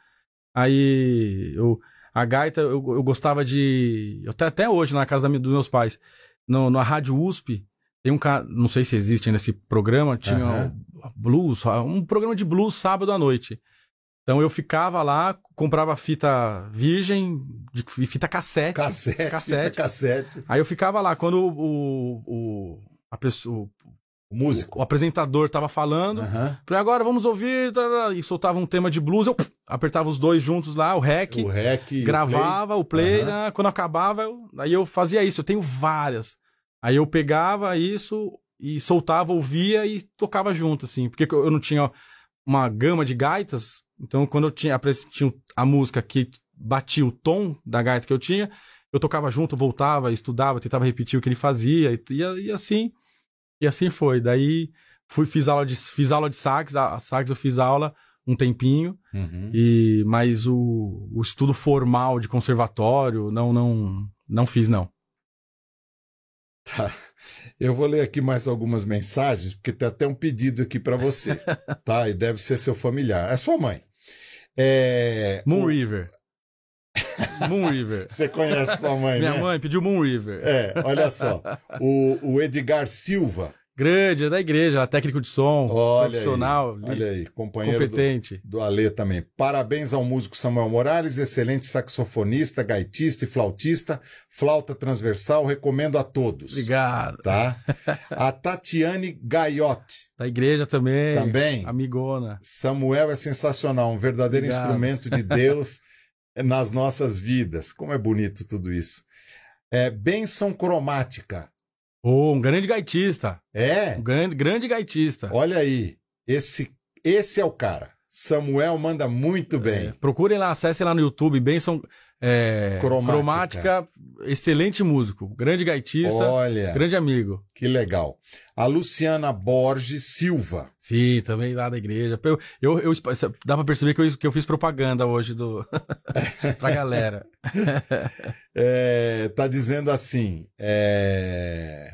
S2: Aí eu. A gaita, eu, eu gostava de. Até, até hoje, na casa da, dos meus pais, no, na Rádio USP, tem um cara. Não sei se existe nesse programa, tinha uhum. blues, um programa de blues sábado à noite. Então eu ficava lá, comprava fita virgem, de fita cassete.
S1: Cassete,
S2: cassete.
S1: cassete.
S2: Aí eu ficava lá, quando o, o, a pessoa,
S1: O músico.
S2: O apresentador tava falando.
S1: Aham.
S2: Falei, agora vamos ouvir. E soltava um tema de blues, eu apertava os dois juntos lá, o rec,
S1: O rec. e o
S2: gravava o play,
S1: Aham.
S2: né? quando acabava, eu, aí eu fazia isso, eu tenho várias. Aí eu pegava isso e soltava, ouvia e tocava junto, assim, porque eu não tinha uma gama de gaitas, então quando eu tinha, tinha a música que batia o tom da gaita que eu tinha, eu tocava junto, voltava, estudava, tentava repetir o que ele fazia, e, e, e assim, e assim foi. Daí fui, fiz aula de, fiz aula de sax, a, a sax eu fiz aula um tempinho.
S1: Uhum.
S2: e mas o, o estudo formal de conservatório não não não fiz não.
S1: Tá. Eu vou ler aqui mais algumas mensagens, porque tem até um pedido aqui para você, tá? E deve ser seu familiar. É sua mãe. É...
S2: Moon
S1: o-
S2: River. Moon River.
S1: Você conhece sua mãe,
S2: Minha
S1: né?
S2: mãe pediu Moon River.
S1: É, olha só. O, o Edgar Silva,
S2: Grande, é da igreja, técnico de som,
S1: olha
S2: profissional,
S1: aí, olha aí, companheiro do,
S2: competente.
S1: do Alê também. Parabéns ao músico Samuel Morales, excelente saxofonista, gaitista e flautista, flauta transversal, recomendo a todos.
S2: Obrigado.
S1: Tá? A Tatiane Gaiotti,
S2: Da igreja também.
S1: também.
S2: Amigona.
S1: Samuel é sensacional, um verdadeiro
S2: Obrigado.
S1: instrumento de Deus nas nossas vidas. Como é bonito tudo isso. É, benção cromática.
S2: Oh, um grande gaitista.
S1: É,
S2: Um grande, grande gaitista.
S1: olha aí. Esse, esse é o cara. Samuel manda muito bem.
S2: É, procurem lá, acessem lá no YouTube, Benção é,
S1: Cromática.
S2: cromática. excelente músico, grande gaitista,
S1: Olha,
S2: grande amigo.
S1: que legal. A Luciana Borges Silva.
S2: Sim, também lá da igreja. Eu, eu, eu- dá pra perceber que eu, que eu fiz propaganda hoje do pra galera.
S1: É, tá dizendo assim: é,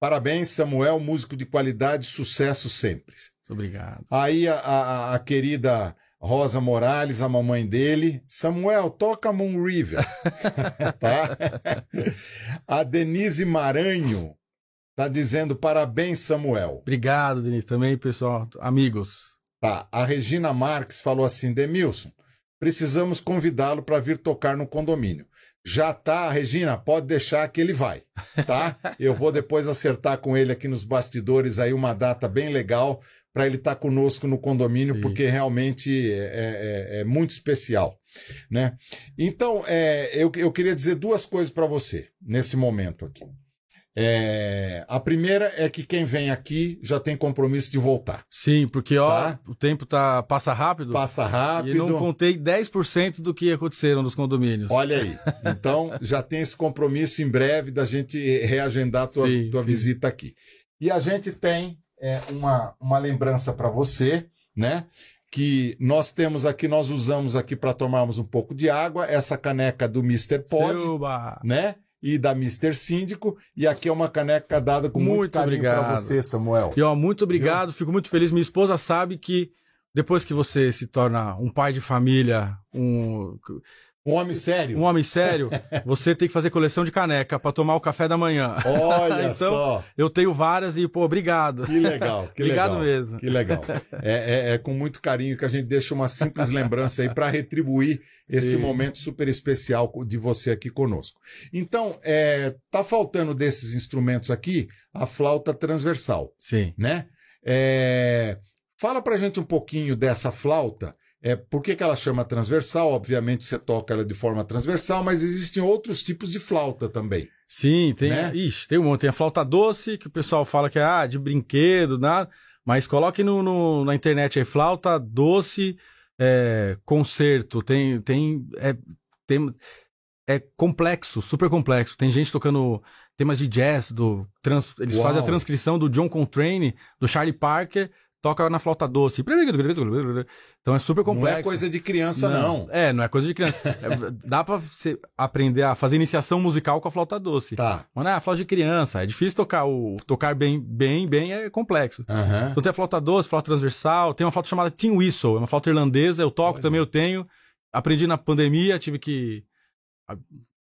S1: parabéns, Samuel, músico de qualidade, sucesso sempre.
S2: Obrigado.
S1: Aí a, a- a querida Rosa Morales, a mamãe dele, Samuel, toca Moon River. tá? A Denise Maranho tá dizendo parabéns, Samuel.
S2: Obrigado, Denise, também, pessoal, amigos.
S1: Tá. A Regina Marques falou assim: Demilson, precisamos convidá-lo para vir tocar no condomínio. Já tá, Regina, pode deixar que ele vai, tá? Eu vou depois acertar com ele aqui nos bastidores aí uma data bem legal para ele estar conosco no condomínio,
S2: Sim.
S1: porque realmente é, é- é muito especial, né? Então, é, eu, eu queria dizer duas coisas para você nesse momento aqui. É, a primeira é que quem vem aqui já tem compromisso de voltar.
S2: Sim, porque ó,
S1: Tá.
S2: o tempo tá passa rápido.
S1: Passa
S2: E
S1: rápido.
S2: não contei 10% do que aconteceram nos condomínios.
S1: Olha aí. Então, já tem esse compromisso em breve da gente reagendar a tua,
S2: Sim,
S1: tua
S2: sim.
S1: visita aqui. E a gente tem é, uma, uma lembrança para você, né? Que nós temos aqui, nós usamos aqui para tomarmos um pouco de água, essa caneca do Mr. Pod,
S2: Silva.
S1: né? E da Mr. Síndico. E aqui é uma caneca dada com muito,
S2: Muito
S1: carinho para você, Samuel.
S2: E ó, muito obrigado, fico muito feliz. Minha esposa sabe que depois que você se torna um pai de família, um,
S1: Um homem sério.
S2: um homem sério, você tem que fazer coleção de caneca pra tomar o café da manhã.
S1: Olha
S2: Então,
S1: só.
S2: Eu tenho várias e, pô, obrigado.
S1: Que legal, que
S2: Obrigado
S1: legal.
S2: mesmo.
S1: Que legal. É, é- é com muito carinho que a gente deixa uma simples lembrança aí para retribuir esse
S2: Sim.
S1: momento super especial de você aqui conosco. Então, é, tá faltando desses instrumentos aqui a flauta transversal,
S2: Sim.
S1: né? É, fala pra gente um pouquinho dessa flauta. É, por que, que ela chama transversal? Obviamente você toca ela de forma transversal, mas existem outros tipos de flauta também.
S2: Sim, tem.
S1: Né?
S2: Ixi, tem um monte. Tem a flauta doce, que o pessoal fala que é ah, de brinquedo, nada. Mas coloque no, no- na internet aí, flauta doce, é, concerto. Tem. Tem, é, tem. É complexo, super complexo. Tem gente tocando temas de jazz, do trans- eles
S1: Uau.
S2: fazem a transcrição do John Coltrane, do Charlie Parker, toca na flauta doce. Então é super complexo.
S1: Não é coisa de criança, não.
S2: É, não é coisa de criança. É, dá pra você aprender a fazer iniciação musical com a flauta doce.
S1: Tá.
S2: Mas não é a flauta de criança. É difícil tocar o tocar bem, bem, bem é complexo.
S1: Aham.
S2: Então tem a flauta doce, flauta transversal, tem uma flauta chamada Tin Whistle, é uma flauta irlandesa, eu toco
S1: Olha.
S2: também, eu tenho. Aprendi na pandemia, tive que.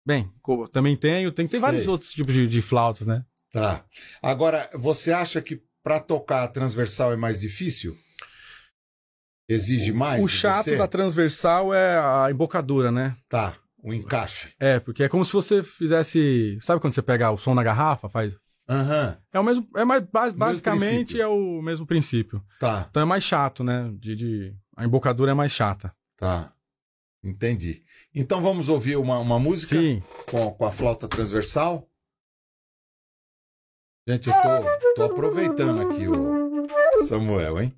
S2: Bem, também tenho. Tem, tem vários outros tipos de, de flautas, né?
S1: Tá. Agora, você acha que para tocar a transversal é mais difícil? Exige mais?
S2: o chato
S1: você?
S2: da transversal é a embocadura, né?
S1: Tá, o encaixe.
S2: É, porque é como se você fizesse. Sabe quando você pega o som na garrafa, faz.
S1: Aham.
S2: É o mesmo. É mais, basicamente
S1: princípio.
S2: é o mesmo princípio.
S1: Tá,
S2: Então é mais chato, né? De, de- a embocadura é mais chata.
S1: tá. Entendi. Então vamos ouvir uma, uma música
S2: Sim.
S1: com, com a flauta transversal? Gente, eu tô, tô aproveitando aqui o Samuel, hein?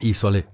S2: Isso, Ale.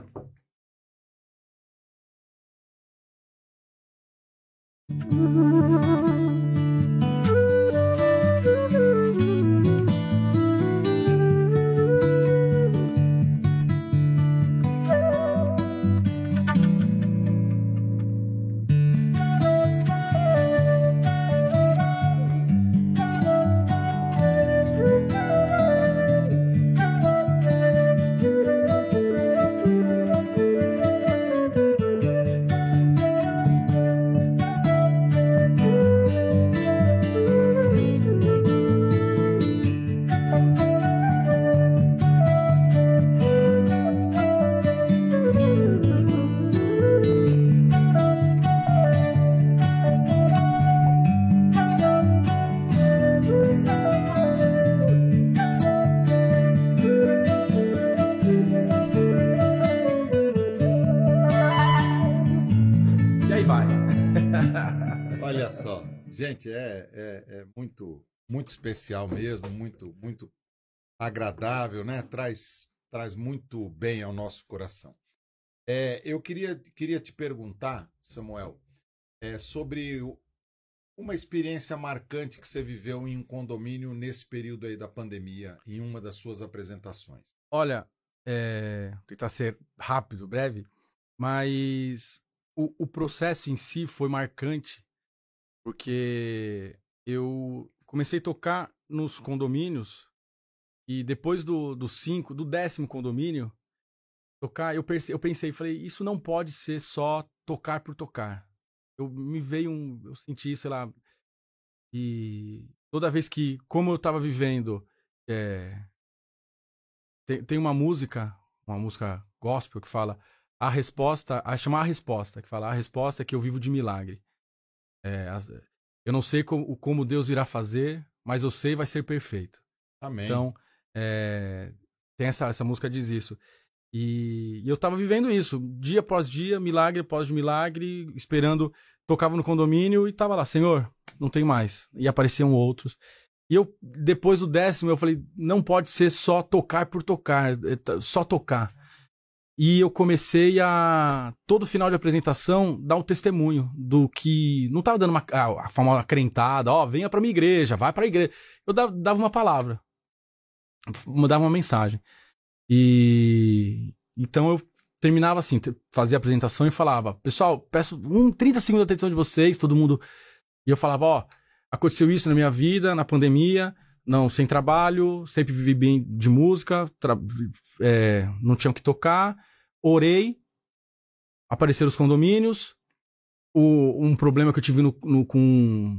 S1: Especial mesmo, muito, muito agradável, né? Traz, traz muito bem ao nosso coração. É, eu queria, queria te perguntar, Samuel, é, sobre uma experiência marcante que você viveu em um condomínio nesse período aí da pandemia, em uma das suas apresentações.
S2: Olha, é, tentar ser rápido, breve, mas o, o processo em si foi marcante, porque eu comecei a tocar nos condomínios e depois do, do cinco, do décimo condomínio, tocar, eu, perce, eu pensei, falei, isso não pode ser só tocar por tocar. Eu me veio um, eu senti, sei lá, e toda vez que, como eu tava vivendo, é, tem, tem uma música, uma música gospel que fala a resposta, a chamar a resposta, que fala a resposta é que eu vivo de milagre. É, eu não sei como, como Deus irá fazer, mas eu sei vai ser perfeito.
S1: Amém.
S2: Então, é, tem essa, essa música diz isso. E, e eu tava vivendo isso, dia após dia, milagre após milagre, esperando, tocava no condomínio e tava lá, Senhor, não tem mais. E apareciam outros. E eu, depois do décimo, eu falei, não pode ser só tocar por tocar, t- só tocar. E eu comecei a, todo final de apresentação, dar o testemunho do que. Não tava dando uma, a, a ó, venha pra minha igreja, vai pra igreja. Eu dava, uma palavra, mandava uma mensagem. E então eu terminava assim, fazia a apresentação e falava, pessoal, peço um 30 segundos de atenção de vocês, todo mundo. E eu falava, ó, aconteceu isso na minha vida, na pandemia, não, sem trabalho, sempre vivi bem de música, tra- é, não tinha o que tocar, orei, apareceram os condomínios, o, um problema que eu tive no, no- com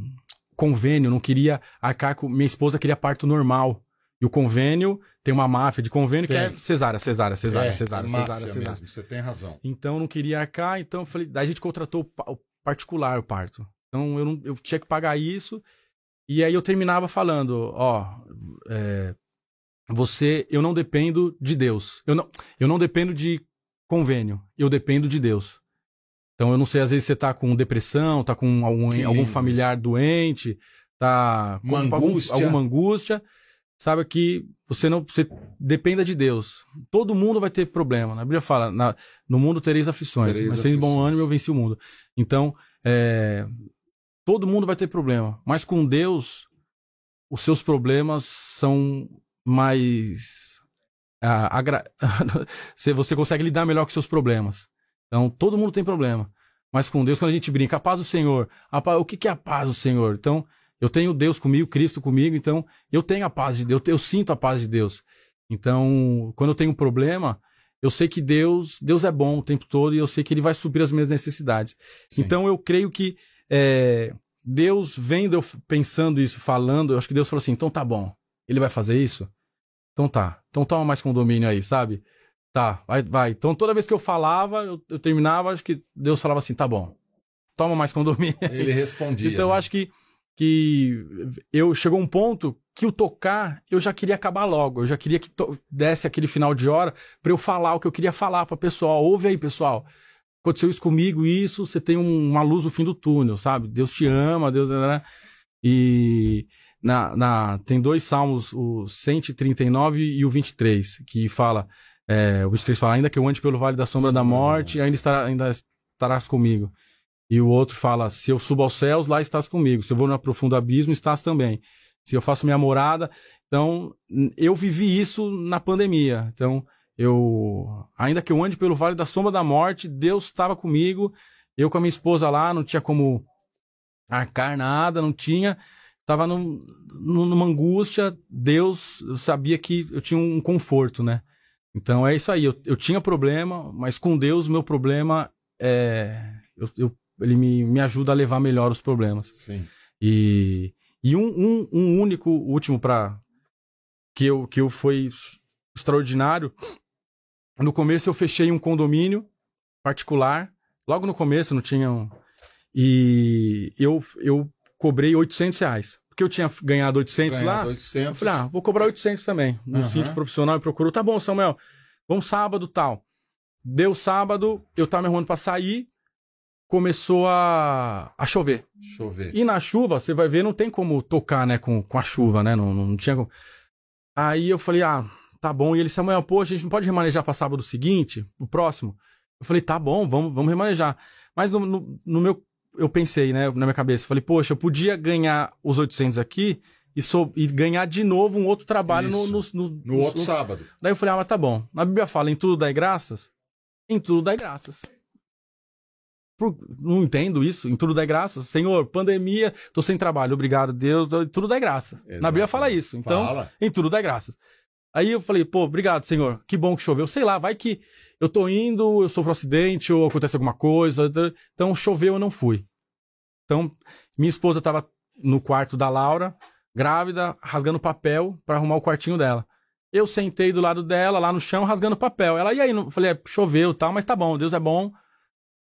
S2: convênio, não queria arcar com. Minha esposa queria parto normal. E o convênio, tem uma máfia de convênio que é
S1: Tem.
S2: cesárea, cesárea, cesárea,
S1: É,
S2: cesárea,
S1: é
S2: cesárea, cesárea.
S1: mesmo, você tem razão.
S2: Então eu não queria arcar, então eu falei, daí a gente contratou o o particular o parto. Então eu não eu tinha que pagar isso. E aí eu terminava falando, ó, é, você, eu não dependo de Deus. Eu não, eu não dependo de convênio, eu dependo de Deus. Então eu não sei, às vezes você tá com depressão, tá com algum,
S1: Que
S2: algum familiar doente, tá com algum-
S1: angústia.
S2: alguma angústia, sabe que você não você dependa de Deus. Todo mundo vai ter problema. Na Bíblia fala, na- no mundo tereis aflições,
S1: Tereis
S2: mas sem bom ânimo eu venci o mundo. Então, é, todo mundo vai ter problema, mas com Deus os seus problemas são mais você consegue lidar melhor com seus problemas. Então, todo mundo tem problema. Mas com Deus, quando a gente brinca, a paz do Senhor. A paz- o que que é a paz do Senhor? Então, eu tenho Deus comigo, Cristo comigo, então eu tenho a paz de Deus, eu sinto a paz de Deus. Então, quando eu tenho um problema, eu sei que Deus, Deus é bom o tempo todo e eu sei que Ele vai suprir as minhas necessidades.
S1: Sim.
S2: Então, eu creio que é, Deus vendo eu pensando isso, falando, eu acho que Deus falou assim: então tá bom, Ele vai fazer isso? Então tá, então toma mais condomínio aí, sabe? Tá, vai, vai. Então toda vez que eu falava, eu, eu terminava, acho que Deus falava assim, tá bom, toma mais condomínio.
S1: Ele respondia.
S2: Então eu
S1: né?
S2: acho que, que eu chegou um ponto que o tocar eu já queria acabar logo. Eu já queria que desse aquele final de hora pra eu falar o que eu queria falar pra pessoal. Ouve aí, pessoal. Aconteceu isso comigo, isso, você tem um- uma luz no fim do túnel, sabe? Deus te ama, Deus. né? E na, na, tem dois salmos, o 139 e o 23, que fala. é, o 23 fala, ainda que eu ande pelo vale da sombra da
S1: Sombra da
S2: morte, ainda, estará, ainda estarás comigo. E o outro fala: Se eu subo aos céus, lá estás comigo. Se eu vou no profundo abismo, estás também. Se eu faço minha morada. Então, eu vivi isso na pandemia. Então, eu. Ainda que eu ande pelo vale da sombra da morte, Deus estava comigo. Eu com a minha esposa lá, não tinha como arcar nada, não tinha. Tava num, num- numa angústia. Deus, eu sabia que eu tinha um conforto, né? Então é isso aí. Eu, eu tinha problema, mas com Deus, meu problema é. eu- eu- ele me, me ajuda a levar melhor os problemas.
S1: Sim.
S2: E, e um, um, um único último para que eu que eu foi extraordinário. No começo eu fechei um condomínio particular. Logo no começo não tinha um, e eu eu cobrei 800 reais porque eu tinha ganhado 800 lá.
S1: Ganhava
S2: Eu
S1: 800.
S2: falei, ah, vou cobrar 800 também. No
S1: Aham.
S2: sítio profissional e procurou. Tá bom, Samuel. Vamos sábado tal. Deu sábado, eu tava me arrumando pra sair. Começou a, a chover.
S1: Deixa eu ver.
S2: E na chuva, você vai ver, não tem como tocar, né, com, com a chuva, né? Não, não tinha como. Aí eu falei, ah, tá bom. E ele, Samuel, pô, a gente não pode remanejar pra sábado seguinte, o próximo? Eu falei, tá bom, vamos, vamos remanejar. Mas no, no, no meu. Eu pensei, né, na minha cabeça, falei, poxa, eu podia ganhar os 800 aqui e, sou, e ganhar de novo um outro trabalho no, no, no,
S1: No outro sábado.
S2: Daí eu falei, ah, mas tá bom. Na Bíblia fala, em tudo dai graças? Em tudo dai graças. Por- não entendo isso, em tudo dai graças. Senhor, pandemia, tô sem trabalho, obrigado, Deus, em tudo dai graças. Na Bíblia fala isso, então,
S1: Fala.
S2: em tudo dai graças. Aí eu falei, pô, obrigado, Senhor, que bom que choveu. Sei lá, vai que eu tô indo, eu sofro um acidente ou acontece alguma coisa, então choveu, eu não fui. Então, minha esposa tava no quarto da Laura, grávida, rasgando papel pra arrumar o quartinho dela. Eu sentei do lado dela, lá no chão, rasgando papel. Ela, e aí? Eu falei, é, choveu tal, mas tá bom, Deus é bom.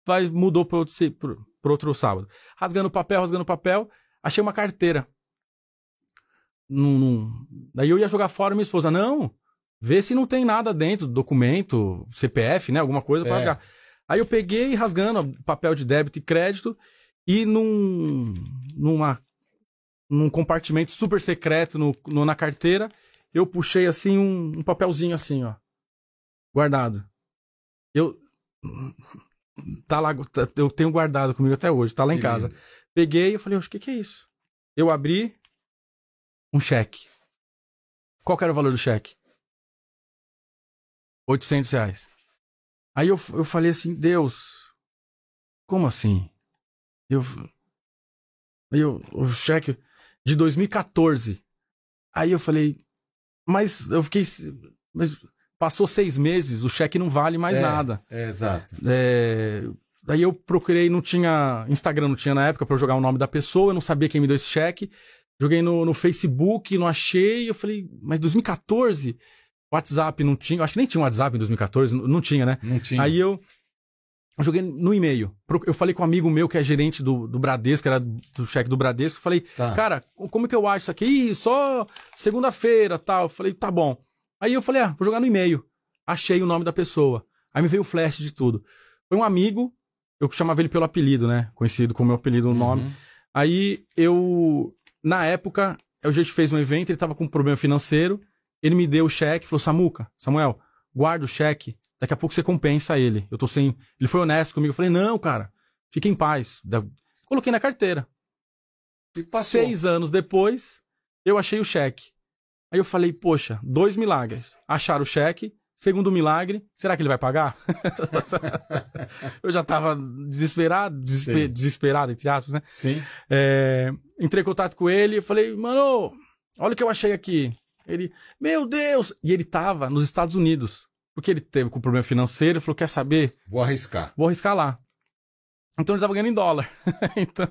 S2: Vai, mudou pro outro, pro, pro outro sábado. Rasgando papel, rasgando papel, achei uma carteira. Num, num- Daí eu ia jogar fora minha esposa, não, vê se não tem nada dentro, documento, CPF, né, alguma coisa pra
S1: É.
S2: rasgar. Aí eu peguei rasgando papel de débito e crédito e num, numa, num compartimento super secreto no, no- na carteira, eu puxei assim um, um papelzinho assim, ó, guardado. Eu tá lá, tá- eu tenho guardado comigo até hoje, tá lá em casa. Peguei e falei, o que que é isso? Eu abri um cheque. Qual era o valor do cheque? 800 reais. Aí eu, eu falei assim, Deus, como assim? Eu, aí eu, o cheque de 2014. Aí eu falei, mas eu fiquei, mas passou seis meses, o cheque não vale mais
S1: É.
S2: nada.
S1: É, exato.
S2: É, Daí eu procurei, não tinha. Instagram não tinha na época pra eu jogar o nome da pessoa, eu não sabia quem me deu esse cheque. Joguei no, no Facebook, não achei. Eu falei, mas 2014? WhatsApp não tinha. Acho que nem tinha WhatsApp em 2014, não, tinha, né?
S1: Não tinha.
S2: Aí eu joguei no e-mail. Eu falei com um amigo meu que é gerente do, do Bradesco, era do cheque do Bradesco. Eu falei,
S1: Tá.
S2: cara, como que eu acho isso aqui? Ih, só segunda-feira tal. Eu falei, tá bom. Aí eu falei, ah, vou jogar no e-mail. Achei o nome da pessoa. Aí me veio o flash de tudo. Foi um amigo, eu chamava ele pelo apelido, né? Conhecido como meu apelido, o nome.
S1: Uhum.
S2: Aí eu, na época, a gente fez um evento, ele tava com um problema financeiro, ele me deu o cheque, falou, Samuca, Samuel, guarda o cheque, daqui a pouco você compensa ele. Eu tô sem... Ele foi honesto comigo, eu falei, não, cara, fique em paz. Da- Coloquei na carteira. Seis anos depois, eu achei o cheque. Aí eu falei, poxa, dois milagres. Acharam o cheque, segundo milagre, será que ele vai pagar? eu já tava desesperado, desespe-
S1: Sim.
S2: desesperado, entre aspas, né?
S1: Sim.
S2: É, entrei em contato com ele e falei, mano, olha o que eu achei aqui. Ele, meu Deus! E ele tava nos Estados Unidos. Porque ele teve com problema financeiro, ele falou, quer saber?
S1: Vou arriscar.
S2: Vou arriscar lá. Então ele tava ganhando em dólar. então,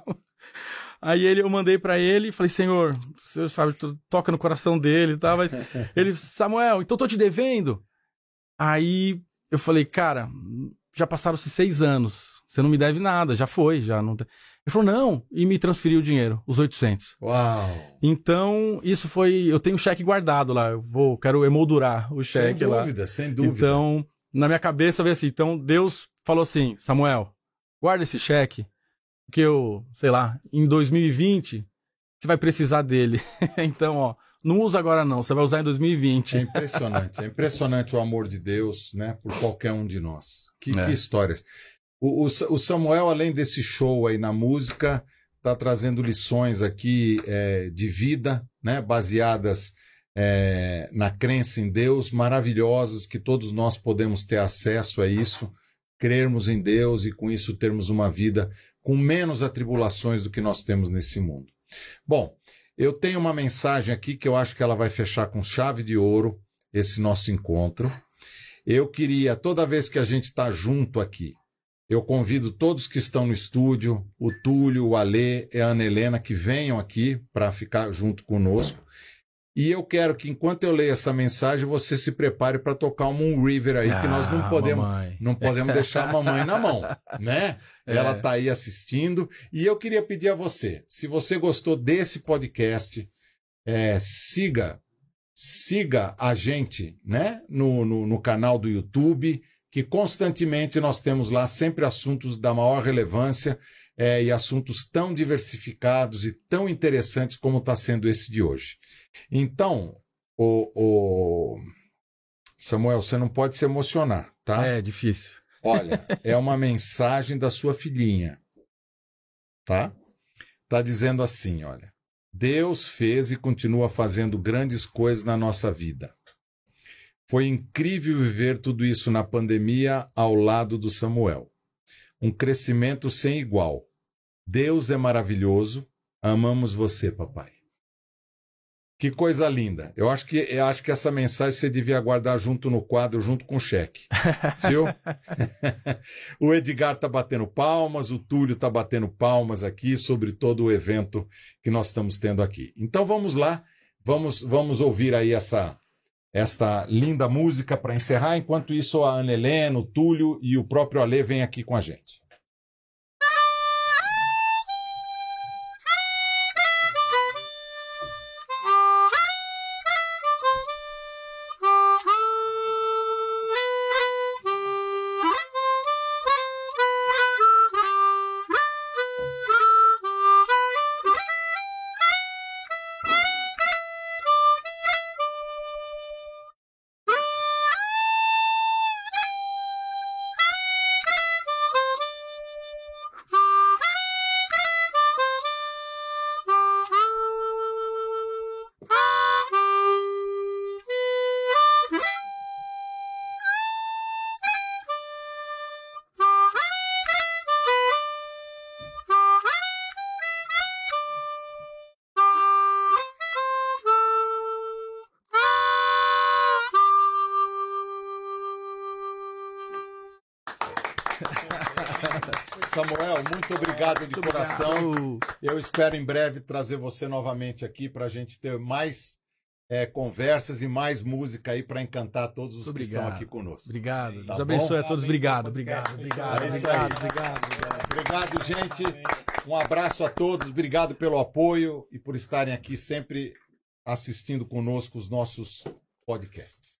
S2: aí ele, eu mandei pra ele e falei, senhor, você sabe, tu- toca no coração dele e tal, mas ele, Samuel, então tô te devendo. Aí eu falei, cara, já passaram-se seis anos. Você não me deve nada, já foi, já não. Ele falou, não, e me transferiu o dinheiro, os 800.
S1: Uau!
S2: Então, isso foi. Eu tenho o cheque guardado lá, eu vou, quero emoldurar o cheque
S1: sem
S2: lá.
S1: Sem dúvida, sem dúvida.
S2: Então, na minha cabeça veio assim. Então, Deus falou assim: Samuel, guarda esse cheque, que eu, sei lá, em 2020, você vai precisar dele. então, ó, não usa agora não, você vai usar em 2020.
S1: É impressionante, é impressionante o amor de Deus, né, por qualquer um de nós. Que, é. que histórias. O, o, o, Samuel, além desse show aí na música, está trazendo lições aqui é, de vida, né, baseadas é, na crença em Deus, maravilhosas, que todos nós podemos ter acesso a isso, crermos em Deus e com isso termos uma vida com menos atribulações do que nós temos nesse mundo. Bom, eu tenho uma mensagem aqui que eu acho que ela vai fechar com chave de ouro esse nosso encontro. Eu queria, toda vez que a gente está junto aqui, eu convido todos que estão no estúdio, o Túlio, o Alê e a Ana Helena, que venham aqui para ficar junto conosco. E eu quero que, enquanto eu leio essa mensagem, você se prepare para tocar um Moon River aí, ah, que nós não ah, podemos, não podemos deixar a mamãe na mão, né? É. Ela está aí assistindo. E eu queria pedir a você, se você gostou desse podcast, é, siga, siga a gente, né? No, no, no canal do YouTube, que constantemente nós temos lá sempre assuntos da maior relevância é, e assuntos tão diversificados e tão interessantes como está sendo esse de hoje. Então, o, o, Samuel, você não pode se emocionar, tá?
S2: É difícil.
S1: Olha, é uma mensagem da sua filhinha, tá? Tá dizendo assim, olha. Deus fez e continua fazendo grandes coisas na nossa vida. Foi incrível viver tudo isso na pandemia ao lado do Samuel. Um crescimento sem igual. Deus é maravilhoso. Amamos você, papai. Que coisa linda. Eu acho que eu acho que essa mensagem você devia guardar junto no quadro, junto com o cheque. Viu? o Edgar tá batendo palmas, o Túlio tá batendo palmas aqui sobre todo o evento que nós estamos tendo aqui. Então vamos lá, vamos vamos ouvir aí essa esta linda música para encerrar. Enquanto isso, a Ana Helena, o Túlio e o próprio Ale vêm aqui com a gente. Obrigado de muito coração. Obrigado. Eu espero em breve trazer você novamente aqui para a gente ter mais é, conversas e mais música aí para encantar todos os obrigado. que estão aqui conosco.
S2: Obrigado. Tá Deus abençoe a todos. Obrigado, obrigado, obrigado. É
S1: obrigado, obrigado, obrigado. Obrigado, gente. Um abraço a todos. Obrigado pelo apoio e por estarem aqui sempre assistindo conosco os nossos podcasts.